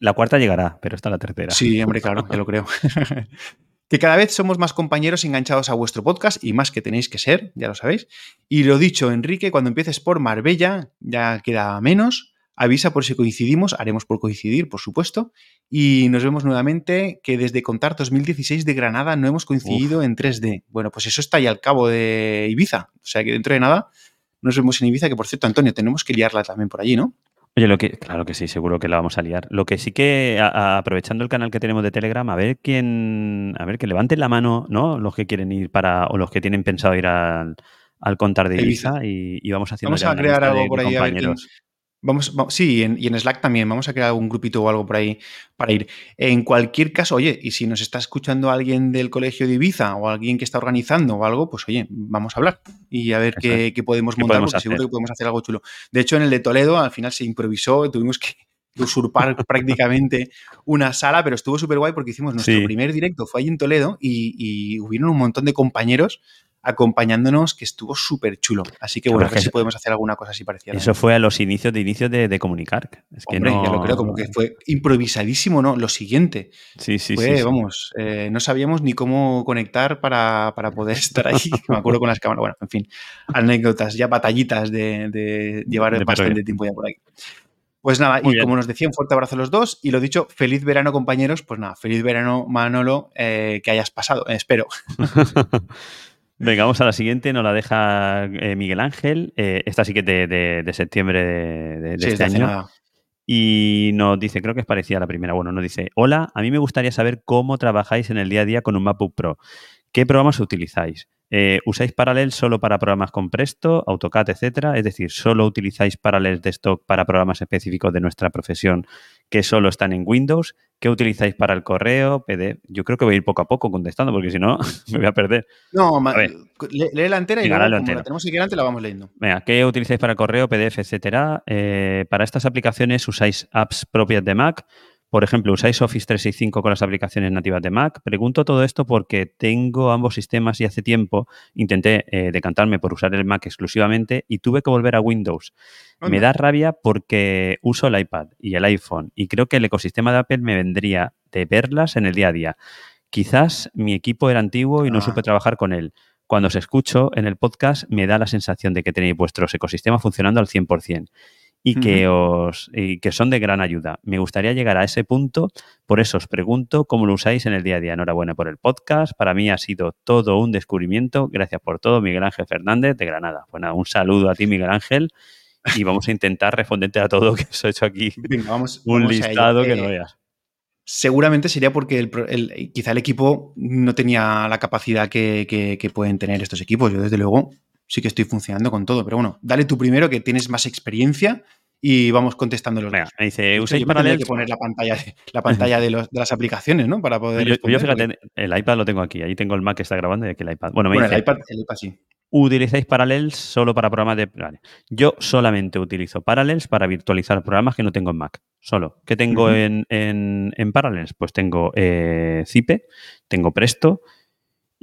la, cuarta llegará, pero está la tercera. Sí, hombre, claro, ya lo creo. que cada vez somos más compañeros enganchados a vuestro podcast y más que tenéis que ser, ya lo sabéis. Y lo dicho, Enrique, cuando empieces por Marbella, ya queda menos. Avisa por si coincidimos, haremos por coincidir, por supuesto. Y nos vemos nuevamente que desde Contar 2016 de Granada no hemos coincidido en 3D. Bueno, pues eso está ahí al cabo de Ibiza. O sea que dentro de nada nos vemos en Ibiza, que por cierto, Antonio, tenemos que liarla también por allí, ¿no? Oye, lo que, claro que sí, seguro que la vamos a liar. Lo que sí que, aprovechando el canal que tenemos de Telegram, a ver quién, a ver que levanten la mano, ¿no? Los que quieren ir para, o los que tienen pensado ir al, contar de Ibiza, y, vamos haciendo. Vamos a crear algo por ahí compañeros. Vamos, sí, y en, Slack también, vamos a crear algún grupito o algo por ahí para ir. En cualquier caso, oye, y si nos está escuchando alguien del colegio de Ibiza o alguien que está organizando o algo, pues oye, vamos a hablar y a ver qué, podemos montar, porque seguro que podemos hacer algo chulo. De hecho, en el de Toledo al final se improvisó, tuvimos que usurpar prácticamente una sala, pero estuvo súper guay porque hicimos nuestro primer directo, fue ahí en Toledo y, y hubieron un montón de compañeros acompañándonos, que estuvo súper chulo. Así que bueno, a ver si podemos hacer alguna cosa así parecida. Eso fue a los inicios de inicios de, comunicar. Es que no... ya lo creo, como que fue improvisadísimo, ¿no? Lo siguiente. Sí, sí, sí, Vamos, eh, no sabíamos ni cómo conectar para, poder estar ahí. Me acuerdo con las cámaras. Bueno, en fin, anécdotas, ya batallitas de, llevar bastante tiempo ya por ahí. Pues nada, y como nos decía, un fuerte abrazo a los dos. Y lo dicho, feliz verano, compañeros. Pues nada, feliz verano, Manolo, eh, que hayas pasado, espero. Venga, vamos a la siguiente, nos la deja eh, Miguel Ángel. Eh, esta sí que es de, septiembre de, este año. Y nos dice, creo que es parecida a la primera. Bueno, nos dice, hola, a mí me gustaría saber cómo trabajáis en el día a día con un MacBook Pro. ¿Qué programas utilizáis? Eh, ¿Usáis Parallels solo para programas con Presto, AutoCAD, etcétera? Es decir, ¿solo utilizáis Parallels de stock para programas específicos de nuestra profesión que solo están en Windows? ¿Qué utilizáis para el correo, PDF? Yo creo que voy a ir poco a poco contestando porque si no me voy a perder. No, lee la entera y luego, la, tenemos aquí delante la vamos leyendo. Venga, ¿qué utilizáis para el correo, PDF, etcétera? Eh, para estas aplicaciones usáis apps propias de Mac por ejemplo, ¿usáis Office 365 con las aplicaciones nativas de Mac? Pregunto todo esto porque tengo ambos sistemas y hace tiempo intenté eh, decantarme por usar el Mac exclusivamente y tuve que volver a Windows. Me da rabia porque uso el iPad y el iPhone y creo que el ecosistema de Apple me vendría de verlas en el día a día. Quizás mi equipo era antiguo y no ah. supe trabajar con él. Cuando os escucho en el podcast me da la sensación de que tenéis vuestros ecosistemas funcionando al 100% y que, os, y que son de gran ayuda. Me gustaría llegar a ese punto, por eso os pregunto cómo lo usáis en el día a día. Enhorabuena por el podcast, para mí ha sido todo un descubrimiento. Gracias por todo, Miguel Ángel Fernández de Granada. Bueno, un saludo a ti, Miguel Ángel, y vamos a intentar responderte a todo que os he hecho aquí. vamos, un listado que no eh, veas. Seguramente sería porque el, quizá el equipo no tenía la capacidad que, que pueden tener estos equipos. Yo, desde luego, sí que estoy funcionando con todo. Pero bueno, dale tú primero que tienes más experiencia y vamos contestando los Venga, Me dice, ¿usáis Parallels? que poner la pantalla, la pantalla de, los, de, las aplicaciones, ¿no? Para poder. Yo, fíjate, el iPad lo tengo aquí. Ahí tengo el Mac que está grabando y aquí el iPad. Bueno, me dice, el, iPad, el iPad sí. ¿Utilizáis Parallels solo para programas de. Vale. Yo solamente utilizo Parallels para virtualizar programas que no tengo en Mac. Solo. ¿Qué tengo en, en, en, Parallels? Pues tengo eh, Zipe, tengo Presto,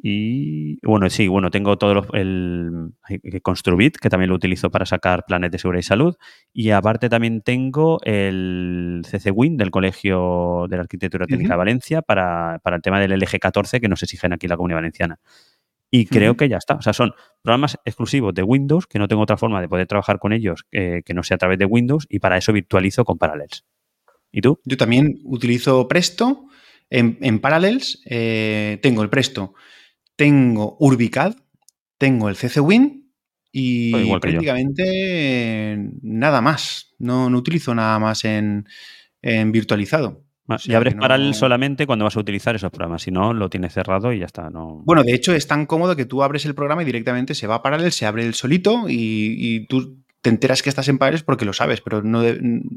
y bueno, sí, bueno, tengo todo los, el Construbit, que también lo utilizo para sacar planes de seguridad y salud. Y aparte también tengo el CCWIN del Colegio de la Arquitectura Técnica de Valencia para, el tema del LG 14 que nos exigen aquí en la Comunidad Valenciana. Y creo que ya está. O sea, son programas exclusivos de Windows, que no tengo otra forma de poder trabajar con ellos eh, que no sea a través de Windows, y para eso virtualizo con Parallels. ¿Y tú? Yo también utilizo Presto. En, Parallels eh, tengo el Presto tengo Urbicad, tengo el CCWin y pues prácticamente nada más. No, no, utilizo nada más en, virtualizado. y abres Parallel solamente cuando vas a utilizar esos programas, si no, lo tienes cerrado y ya está. No... Bueno, de hecho es tan cómodo que tú abres el programa y directamente se va a Parallel, se abre el solito y, tú te enteras que estás en Parallels porque lo sabes, pero no,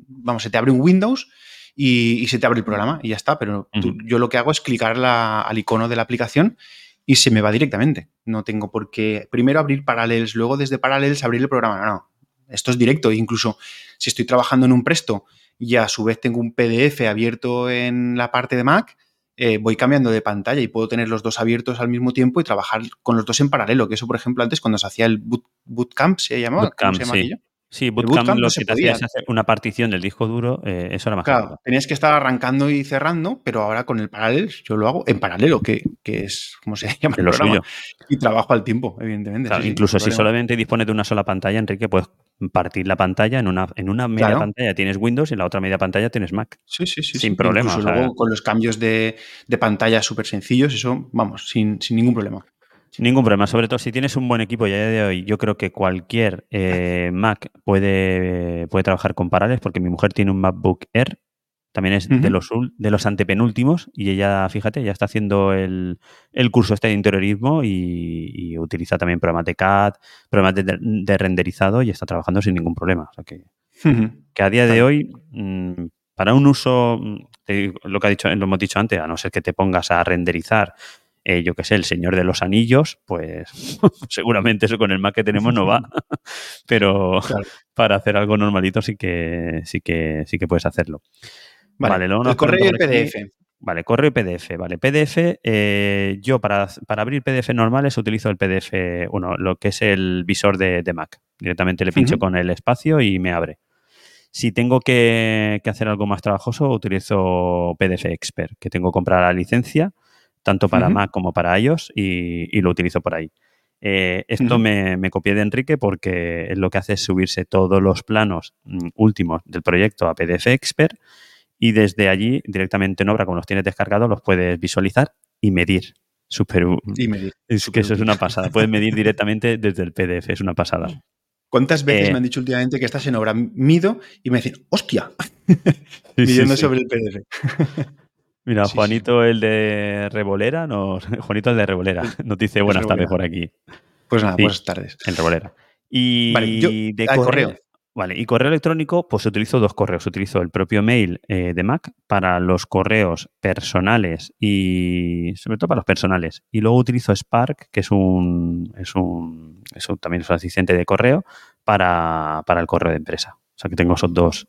vamos, se te abre un Windows y, se te abre el programa y ya está, pero yo lo que hago es clicar al icono de la aplicación y se me va directamente. No tengo por qué primero abrir Parallels, luego desde Parallels abrir el programa. No, no. Esto es directo. Incluso si estoy trabajando en un presto y a su vez tengo un PDF abierto en la parte de Mac, eh, voy cambiando de pantalla y puedo tener los dos abiertos al mismo tiempo y trabajar con los dos en paralelo. Que eso, por ejemplo, antes cuando se hacía el bootcamp, ¿se llamaba? Bootcamp, se llama Sí, Bootcamp, lo que te hacía es hacer una partición del disco duro, eh, eso era más Claro, tenías que estar arrancando y cerrando, pero ahora con el Parallels yo lo hago en paralelo, que, es como se llama el programa, y trabajo al tiempo, evidentemente. incluso si solamente dispones de una sola pantalla, Enrique, puedes partir la pantalla en una, en una media pantalla tienes Windows y en la otra media pantalla tienes Mac. Sí, sí, sí. Sin problema. luego con los cambios de, pantalla súper sencillos, eso, vamos, sin, sin ningún problema. Ningún problema, sobre todo si tienes un buen equipo y a día de hoy yo creo que cualquier eh, Mac puede, puede trabajar con Parallels porque mi mujer tiene un MacBook Air, también es de, los, de los antepenúltimos y ella, fíjate, ya está haciendo el, curso este de interiorismo y, utiliza también programas de CAD, programas de, renderizado y está trabajando sin ningún problema. O sea que, que a día de hoy, mm, para un uso, mm, lo que ha dicho, lo hemos dicho antes, a no ser que te pongas a renderizar eh, yo qué sé, el Señor de los Anillos, pues seguramente eso con el Mac que tenemos no va. Pero para hacer algo normalito sí que sí que sí que puedes hacerlo. Vale, el correo y el PDF. Vale, correo y PDF. Vale, PDF, eh, yo para, abrir PDF normales utilizo el PDF, bueno, lo que es el visor de, Mac. Directamente le pincho con el espacio y me abre. Si tengo que, hacer algo más trabajoso, utilizo PDF Expert, que tengo que comprar la licencia tanto para Mac como para iOS, y, lo utilizo por ahí. Eh, esto me, copié de Enrique porque lo que hace es subirse todos los planos mm, últimos del proyecto a PDF Expert y desde allí, directamente en obra, como los tienes descargados, los puedes visualizar y medir. Super, y medir. Es que eso es una pasada. Puedes medir directamente desde el PDF, es una pasada. ¿Cuántas veces eh, me han dicho últimamente que estás en obra? Mido y me dicen, ¡hostia! Midiendo sobre el PDF. Mira, Juanito, el de Revolera, nos, Juanito, el de Revolera, nos dice buenas tardes por aquí. Pues nada, buenas tardes. En Revolera. Y de correo, Vale, y correo electrónico, pues utilizo dos correos. Utilizo el propio mail eh, de Mac para los correos personales y sobre todo para los personales. Y luego utilizo Spark, que es un, es un, también es un asistente de correo para, el correo de empresa. O sea que tengo esos dos,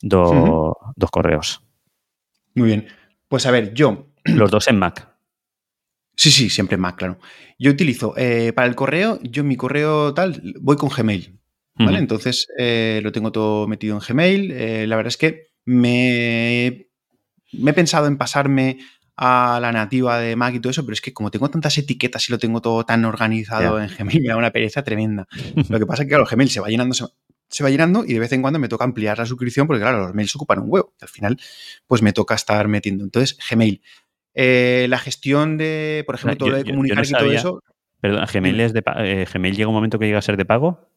dos, dos correos. Muy bien. Pues a ver, yo. Los dos en Mac. Sí, sí, siempre en Mac, claro. Yo utilizo eh, para el correo, yo mi correo tal, voy con Gmail. ¿Vale? Entonces eh, lo tengo todo metido en Gmail. Eh, la verdad es que me, me he pensado en pasarme a la nativa de Mac y todo eso, pero es que como tengo tantas etiquetas y lo tengo todo tan organizado en Gmail, me da una pereza tremenda. Lo que pasa es que, claro, Gmail se va llenando, se va llenando y de vez en cuando me toca ampliar la suscripción porque, claro, los mails ocupan un huevo. Al final, pues me toca estar metiendo. Entonces, Gmail. Eh, la gestión de, por ejemplo, todo lo de comunicar y todo eso. Perdón, Gmail, es de, eh, Gmail llega un momento que llega a ser de pago.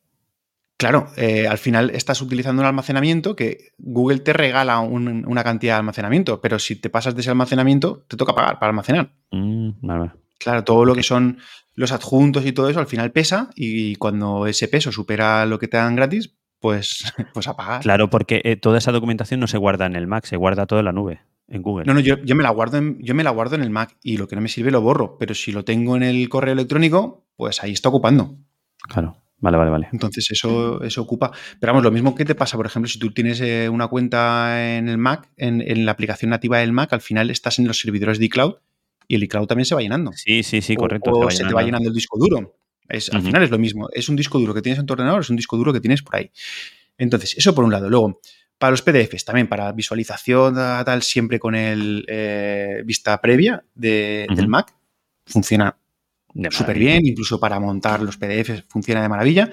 Claro, eh, al final estás utilizando un almacenamiento que Google te regala una cantidad de almacenamiento, pero si te pasas de ese almacenamiento, te toca pagar para almacenar. Mm, claro, todo lo que son los adjuntos y todo eso al final pesa y cuando ese peso supera lo que te dan gratis, pues, pues a pagar. Claro, porque eh, toda esa documentación no se guarda en el Mac, se guarda todo en la nube, en Google. No, no, yo, me la guardo en, yo me la guardo en el Mac y lo que no me sirve lo borro, pero si lo tengo en el correo electrónico, pues ahí está ocupando. Claro. Vale, vale, vale. Entonces eso, eso ocupa. Pero vamos, lo mismo que te pasa, por ejemplo, si tú tienes eh, una cuenta en el Mac, en, la aplicación nativa del Mac, al final estás en los servidores de iCloud y el iCloud también se va llenando. Sí, sí, sí, correcto. O, se, te va llenando el disco duro. Es, Al final es lo mismo. Es un disco duro que tienes en tu ordenador, es un disco duro que tienes por ahí. Entonces, eso por un lado. Luego, para los PDFs, también para visualización, tal, siempre con el eh, vista previa del Mac, funciona súper bien, incluso para montar los PDFs funciona de maravilla.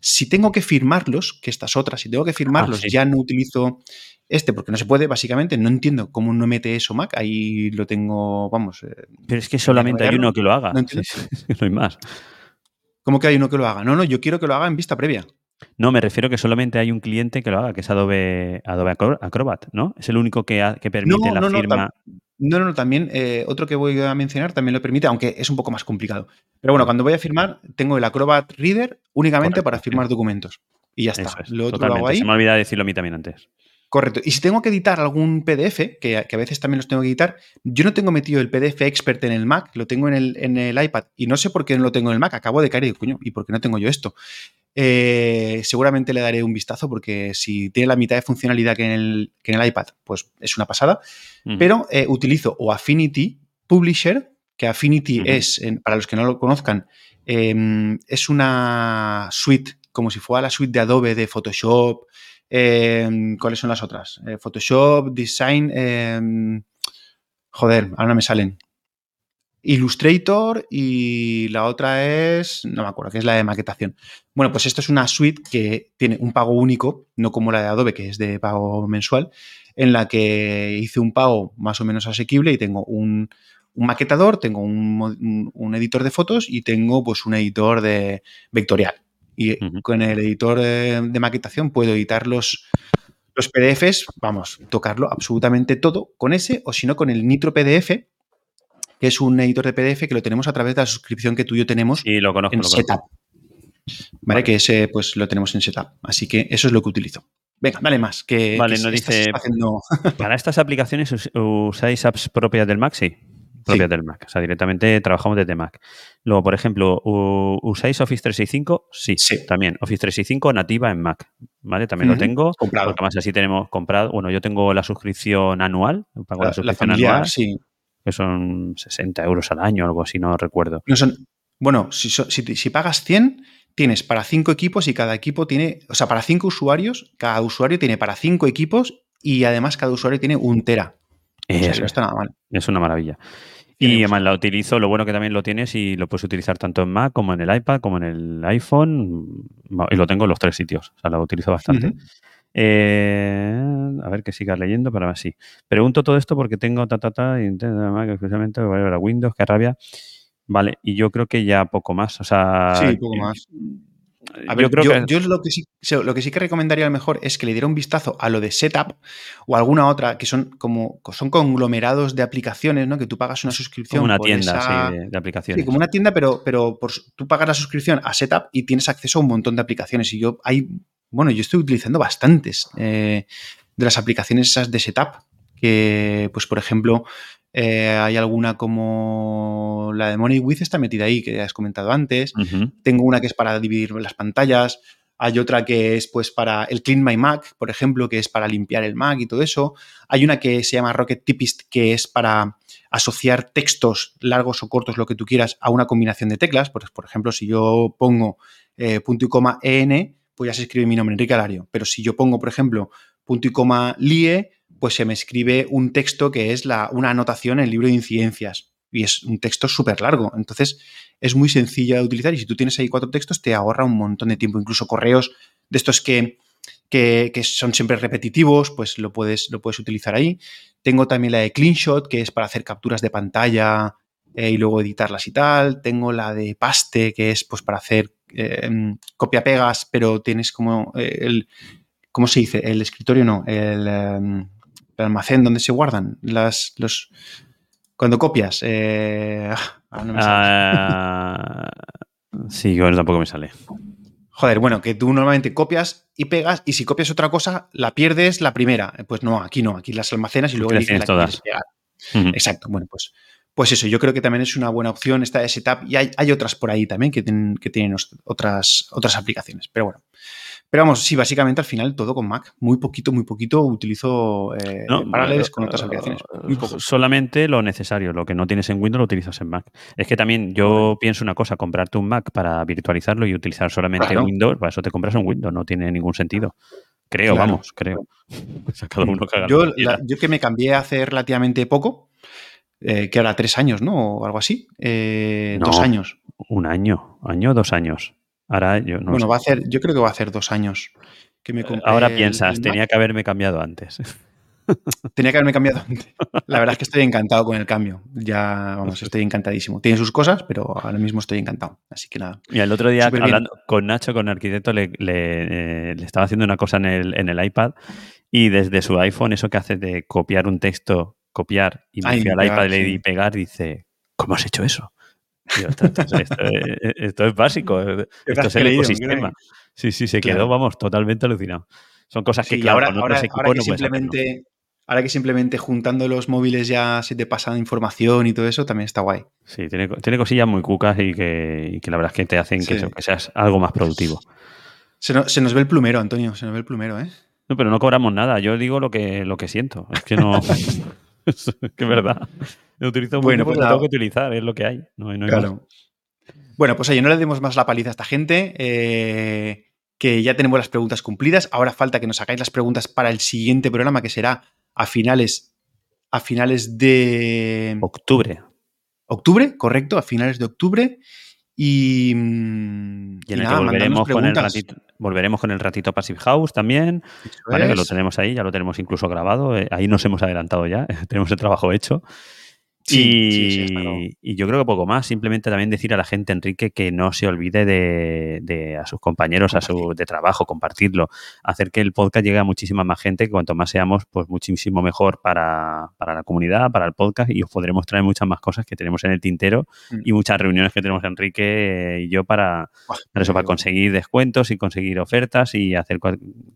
Si tengo que firmarlos, que estas otras, si tengo que firmarlos, ah, ya no utilizo este porque no se puede, básicamente. No entiendo cómo no mete eso Mac. Ahí lo tengo, vamos. Eh, Pero es que solamente hay uno que lo haga. No, hay más. ¿Cómo que hay uno que lo haga? No, no, yo quiero que lo haga en vista previa. No, me refiero que solamente hay un cliente que lo haga, que es Adobe, Adobe Acrobat, ¿no? Es el único que, que permite la firma. No, no, no, también eh, otro que voy a mencionar también lo permite, aunque es un poco más complicado. Pero bueno, cuando voy a firmar, tengo el Acrobat Reader únicamente para firmar documentos. Y ya está. lo otro lo hago ahí. Se me olvidado decirlo a mí también antes. Correcto. Y si tengo que editar algún PDF, que, a veces también los tengo que editar, yo no tengo metido el PDF Expert en el Mac, lo tengo en el, en el iPad y no sé por qué no lo tengo en el Mac. Acabo de caer y digo, coño, ¿y por qué no tengo yo esto? Eh, seguramente le daré un vistazo porque si tiene la mitad de funcionalidad que en el, que en el iPad, pues es una pasada. Pero eh, utilizo o Affinity Publisher, que Affinity es, para los que no lo conozcan, em, es una suite, como si fuera la suite de Adobe de Photoshop, Em, ¿Cuáles son las otras? Eh, Photoshop, Design. Em, joder, ahora me salen. Illustrator y la otra es, no me acuerdo, que es la de maquetación. Bueno, pues esto es una suite que tiene un pago único, no como la de Adobe, que es de pago mensual, en la que hice un pago más o menos asequible y tengo un, un maquetador, tengo un, editor de fotos y tengo pues un editor de vectorial. Y con el editor de, maquetación puedo editar los, los PDFs, vamos, tocarlo absolutamente todo con ese o si no con el Nitro PDF, que es un editor de PDF que lo tenemos a través de la suscripción que tú y yo tenemos y lo conozco, en Setup. ¿Vale? Que ese pues lo tenemos en Setup. Así que eso es lo que utilizo. Venga, dale más. Que, vale, no dice. Para estas aplicaciones usáis apps propias del Sí propias del Mac. O sea, directamente trabajamos desde Mac. Luego, por ejemplo, ¿usáis Office 365? Sí, sí, también. Office 365 nativa en Mac. ¿Vale? También lo tengo. Comprado. Porque más así tenemos comprado. Bueno, yo tengo la suscripción anual. Pago la, suscripción anual. Sí. Que son 60 euros al año, algo así, no recuerdo. No son, bueno, si, si, pagas 100, tienes para 5 equipos y cada equipo tiene, o sea, para 5 usuarios, cada usuario tiene para 5 equipos y además cada usuario tiene un tera. no está nada mal. Es una maravilla. Y además la utilizo, lo bueno que también lo tienes y lo puedes utilizar tanto en Mac como en el iPad, como en el iPhone. Y lo tengo en los tres sitios. O sea, lo utilizo bastante. Eh, a ver que sigas leyendo, pero así. Pregunto todo esto porque tengo ta ta ta y Mac especialmente para Windows, qué rabia. Vale, y yo creo que ya poco más. O sea, sí, poco más. A ver, yo, creo que... lo, que sí, lo que sí que recomendaría a lo mejor es que le diera un vistazo a lo de Setup o alguna otra que son como son conglomerados de aplicaciones, ¿no? Que tú pagas una suscripción. Como una tienda de, aplicaciones. Sí, como una tienda, pero, pero por, tú pagas la suscripción a Setup y tienes acceso a un montón de aplicaciones. Y yo hay, bueno, yo estoy utilizando bastantes eh, de las aplicaciones esas de Setup. Que, pues, por ejemplo, eh, hay alguna como la de Money With está metida ahí, que ya has comentado antes. Tengo una que es para dividir las pantallas. Hay otra que es pues para el Clean My Mac, por ejemplo, que es para limpiar el Mac y todo eso. Hay una que se llama Rocket Typist, que es para asociar textos largos o cortos, lo que tú quieras, a una combinación de teclas. Por, por ejemplo, si yo pongo eh, punto y coma EN, pues ya se escribe mi nombre, Enrique Alario. Pero si yo pongo, por ejemplo, punto y coma LIE, pues se me escribe un texto que es la, una anotación en el libro de incidencias. Y es un texto súper largo. Entonces, es muy sencilla de utilizar. Y si tú tienes ahí cuatro textos, te ahorra un montón de tiempo. Incluso correos de estos que, que, son siempre repetitivos, pues lo puedes, lo puedes utilizar ahí. Tengo también la de CleanShot, que es para hacer capturas de pantalla eh, y luego editarlas y tal. Tengo la de Paste, que es pues para hacer eh, copia-pegas, pero tienes como eh, el. ¿Cómo se dice? El escritorio no. El em, el almacén donde se guardan las, los... Cuando copias. Eh, ah, no me ah, sí, bueno, tampoco me sale. Joder, bueno, que tú normalmente copias y pegas y si copias otra cosa, la pierdes la primera. Pues no, aquí no, aquí las almacenas y luego las tienes todas. Exacto, bueno, pues, pues eso, yo creo que también es una buena opción esta de setup y hay, hay otras por ahí también que tienen, que tienen otras, otras aplicaciones. Pero bueno, pero vamos, sí, básicamente al final todo con Mac. Muy poquito, muy poquito utilizo eh, paralelos con otras aplicaciones. Solamente lo necesario. Lo que no tienes en Windows lo utilizas en Mac. Es que también yo pienso una cosa, comprarte un Mac para virtualizarlo y utilizar solamente Windows, para eso te compras un Windows, no tiene ningún sentido. Creo, vamos, creo. yo, yo que me cambié hace relativamente poco, eh, que ahora tres años, ¿no? O algo así. Eh, dos años. Un año, año, dos años. Ahora yo no Bueno, va a hacer, yo creo que va a hacer dos años que me Ahora piensas, tenía que haberme cambiado antes. Tenía que haberme cambiado antes. La verdad es que estoy encantado con el cambio. Ya, vamos, estoy encantadísimo. Tiene sus cosas, pero ahora mismo estoy encantado. Así que nada. Y el otro día, hablando con Nacho, con el arquitecto, le, eh, le, estaba haciendo una cosa en el, en el iPad y desde su iPhone, eso que hace de copiar un texto, copiar y al iPad y pegar, dice, ¿cómo has hecho eso? Esto, es básico, esto es el ecosistema. Sí, sí, se quedó, vamos, totalmente alucinado. Son cosas que, claro, ahora, que simplemente, ahora que simplemente juntando los móviles ya se te pasa información y todo eso, también está guay. Sí, tiene, cosillas muy cucas y que, la verdad es que te hacen que, seas algo más productivo. Se, nos ve el plumero, Antonio, se nos ve el plumero, ¿eh? No, pero no cobramos nada. Yo digo lo que, lo que siento. Es que no. es que es verdad. Lo utilizo bueno, pues lo tengo que utilizar, es lo que hay. No, claro. Bueno, pues oye, no le demos más la paliza a esta gente. Eh, que ya tenemos las preguntas cumplidas. Ahora falta que nos hagáis las preguntas para el siguiente programa, que será a finales, a finales de. Octubre. Octubre, correcto, a finales de octubre. Y, y, nada, volveremos, con el ratito, volveremos con el ratito Passive House también. Vale, que lo tenemos ahí, ya lo tenemos incluso grabado. Eh, ahí nos hemos adelantado ya, tenemos el trabajo hecho. Y, y, yo creo que poco más. Simplemente también decir a la gente, Enrique, que no se olvide de, a sus compañeros a su, de trabajo, compartirlo, hacer que el podcast llegue a muchísima más gente, que cuanto más seamos, pues muchísimo mejor para, la comunidad, para el podcast, y os podremos traer muchas más cosas que tenemos en el tintero mm. y muchas reuniones que tenemos Enrique y yo para, para eso, para conseguir descuentos y conseguir ofertas y hacer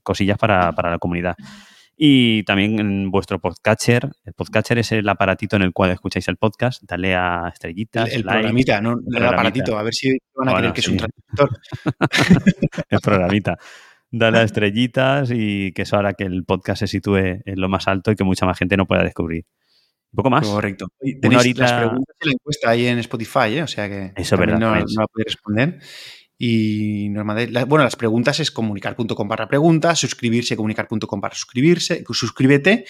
cosillas para, para la comunidad. Y también en vuestro podcatcher. El podcatcher es el aparatito en el cual escucháis el podcast. Dale a estrellitas. El, programita, no el, aparatito. A ver si van a creer que es un transcriptor. el programita. Dale a estrellitas y que eso hará que el podcast se sitúe en lo más alto y que mucha más gente no pueda descubrir. Un poco más. Correcto. Tenéis las preguntas y la encuesta ahí en Spotify, ¿eh? o sea que eso verdad, no, no va a poder responder. Y normalmente, bueno, las preguntas es comunicar.com barra preguntas, suscribirse, comunicar.com barra suscribirse, suscríbete.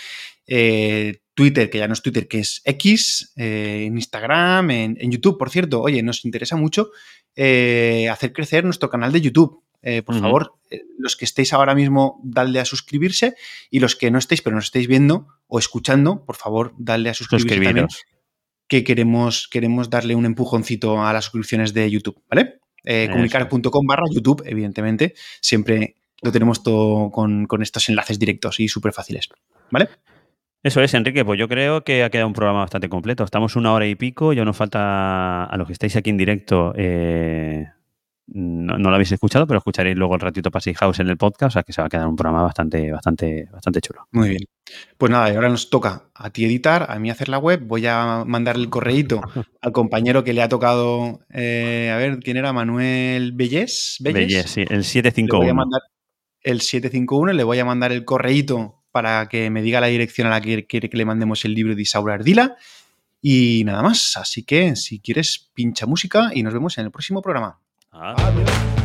Eh, Twitter, que ya no es Twitter, que es X, eh, en Instagram, en, YouTube, por cierto. Oye, nos interesa mucho eh, hacer crecer nuestro canal de YouTube. por favor, los que estéis ahora mismo, dadle a suscribirse y los que no estéis, pero nos estéis viendo o escuchando, por favor, dadle a suscribirse también, que queremos, queremos darle un empujoncito a las suscripciones de YouTube, ¿vale? Eh, comunicar.com barra YouTube, evidentemente. Siempre lo tenemos todo con, estos enlaces directos y súper fáciles. ¿Vale? Eso es, Enrique. Pues yo creo que ha quedado un programa bastante completo. Estamos una hora y pico. Ya nos falta, a los que estáis aquí en directo, eh, no, lo habéis escuchado, pero escucharéis luego el ratito Passy House en el podcast, o sea que se va a quedar un programa bastante, bastante, bastante chulo. Muy bien. Pues nada, ahora nos toca a ti editar, a mí hacer la web. Voy a mandar el correíto al compañero que le ha tocado, eh, a ver, ¿quién era? Manuel Bellés. Bellés, sí, el 751. Le voy a mandar el 751, le voy a mandar el correíto para que me diga la dirección a la que quiere que le mandemos el libro de Isaura Ardila. Y nada más, así que si quieres, pincha música y nos vemos en el próximo programa. 啊。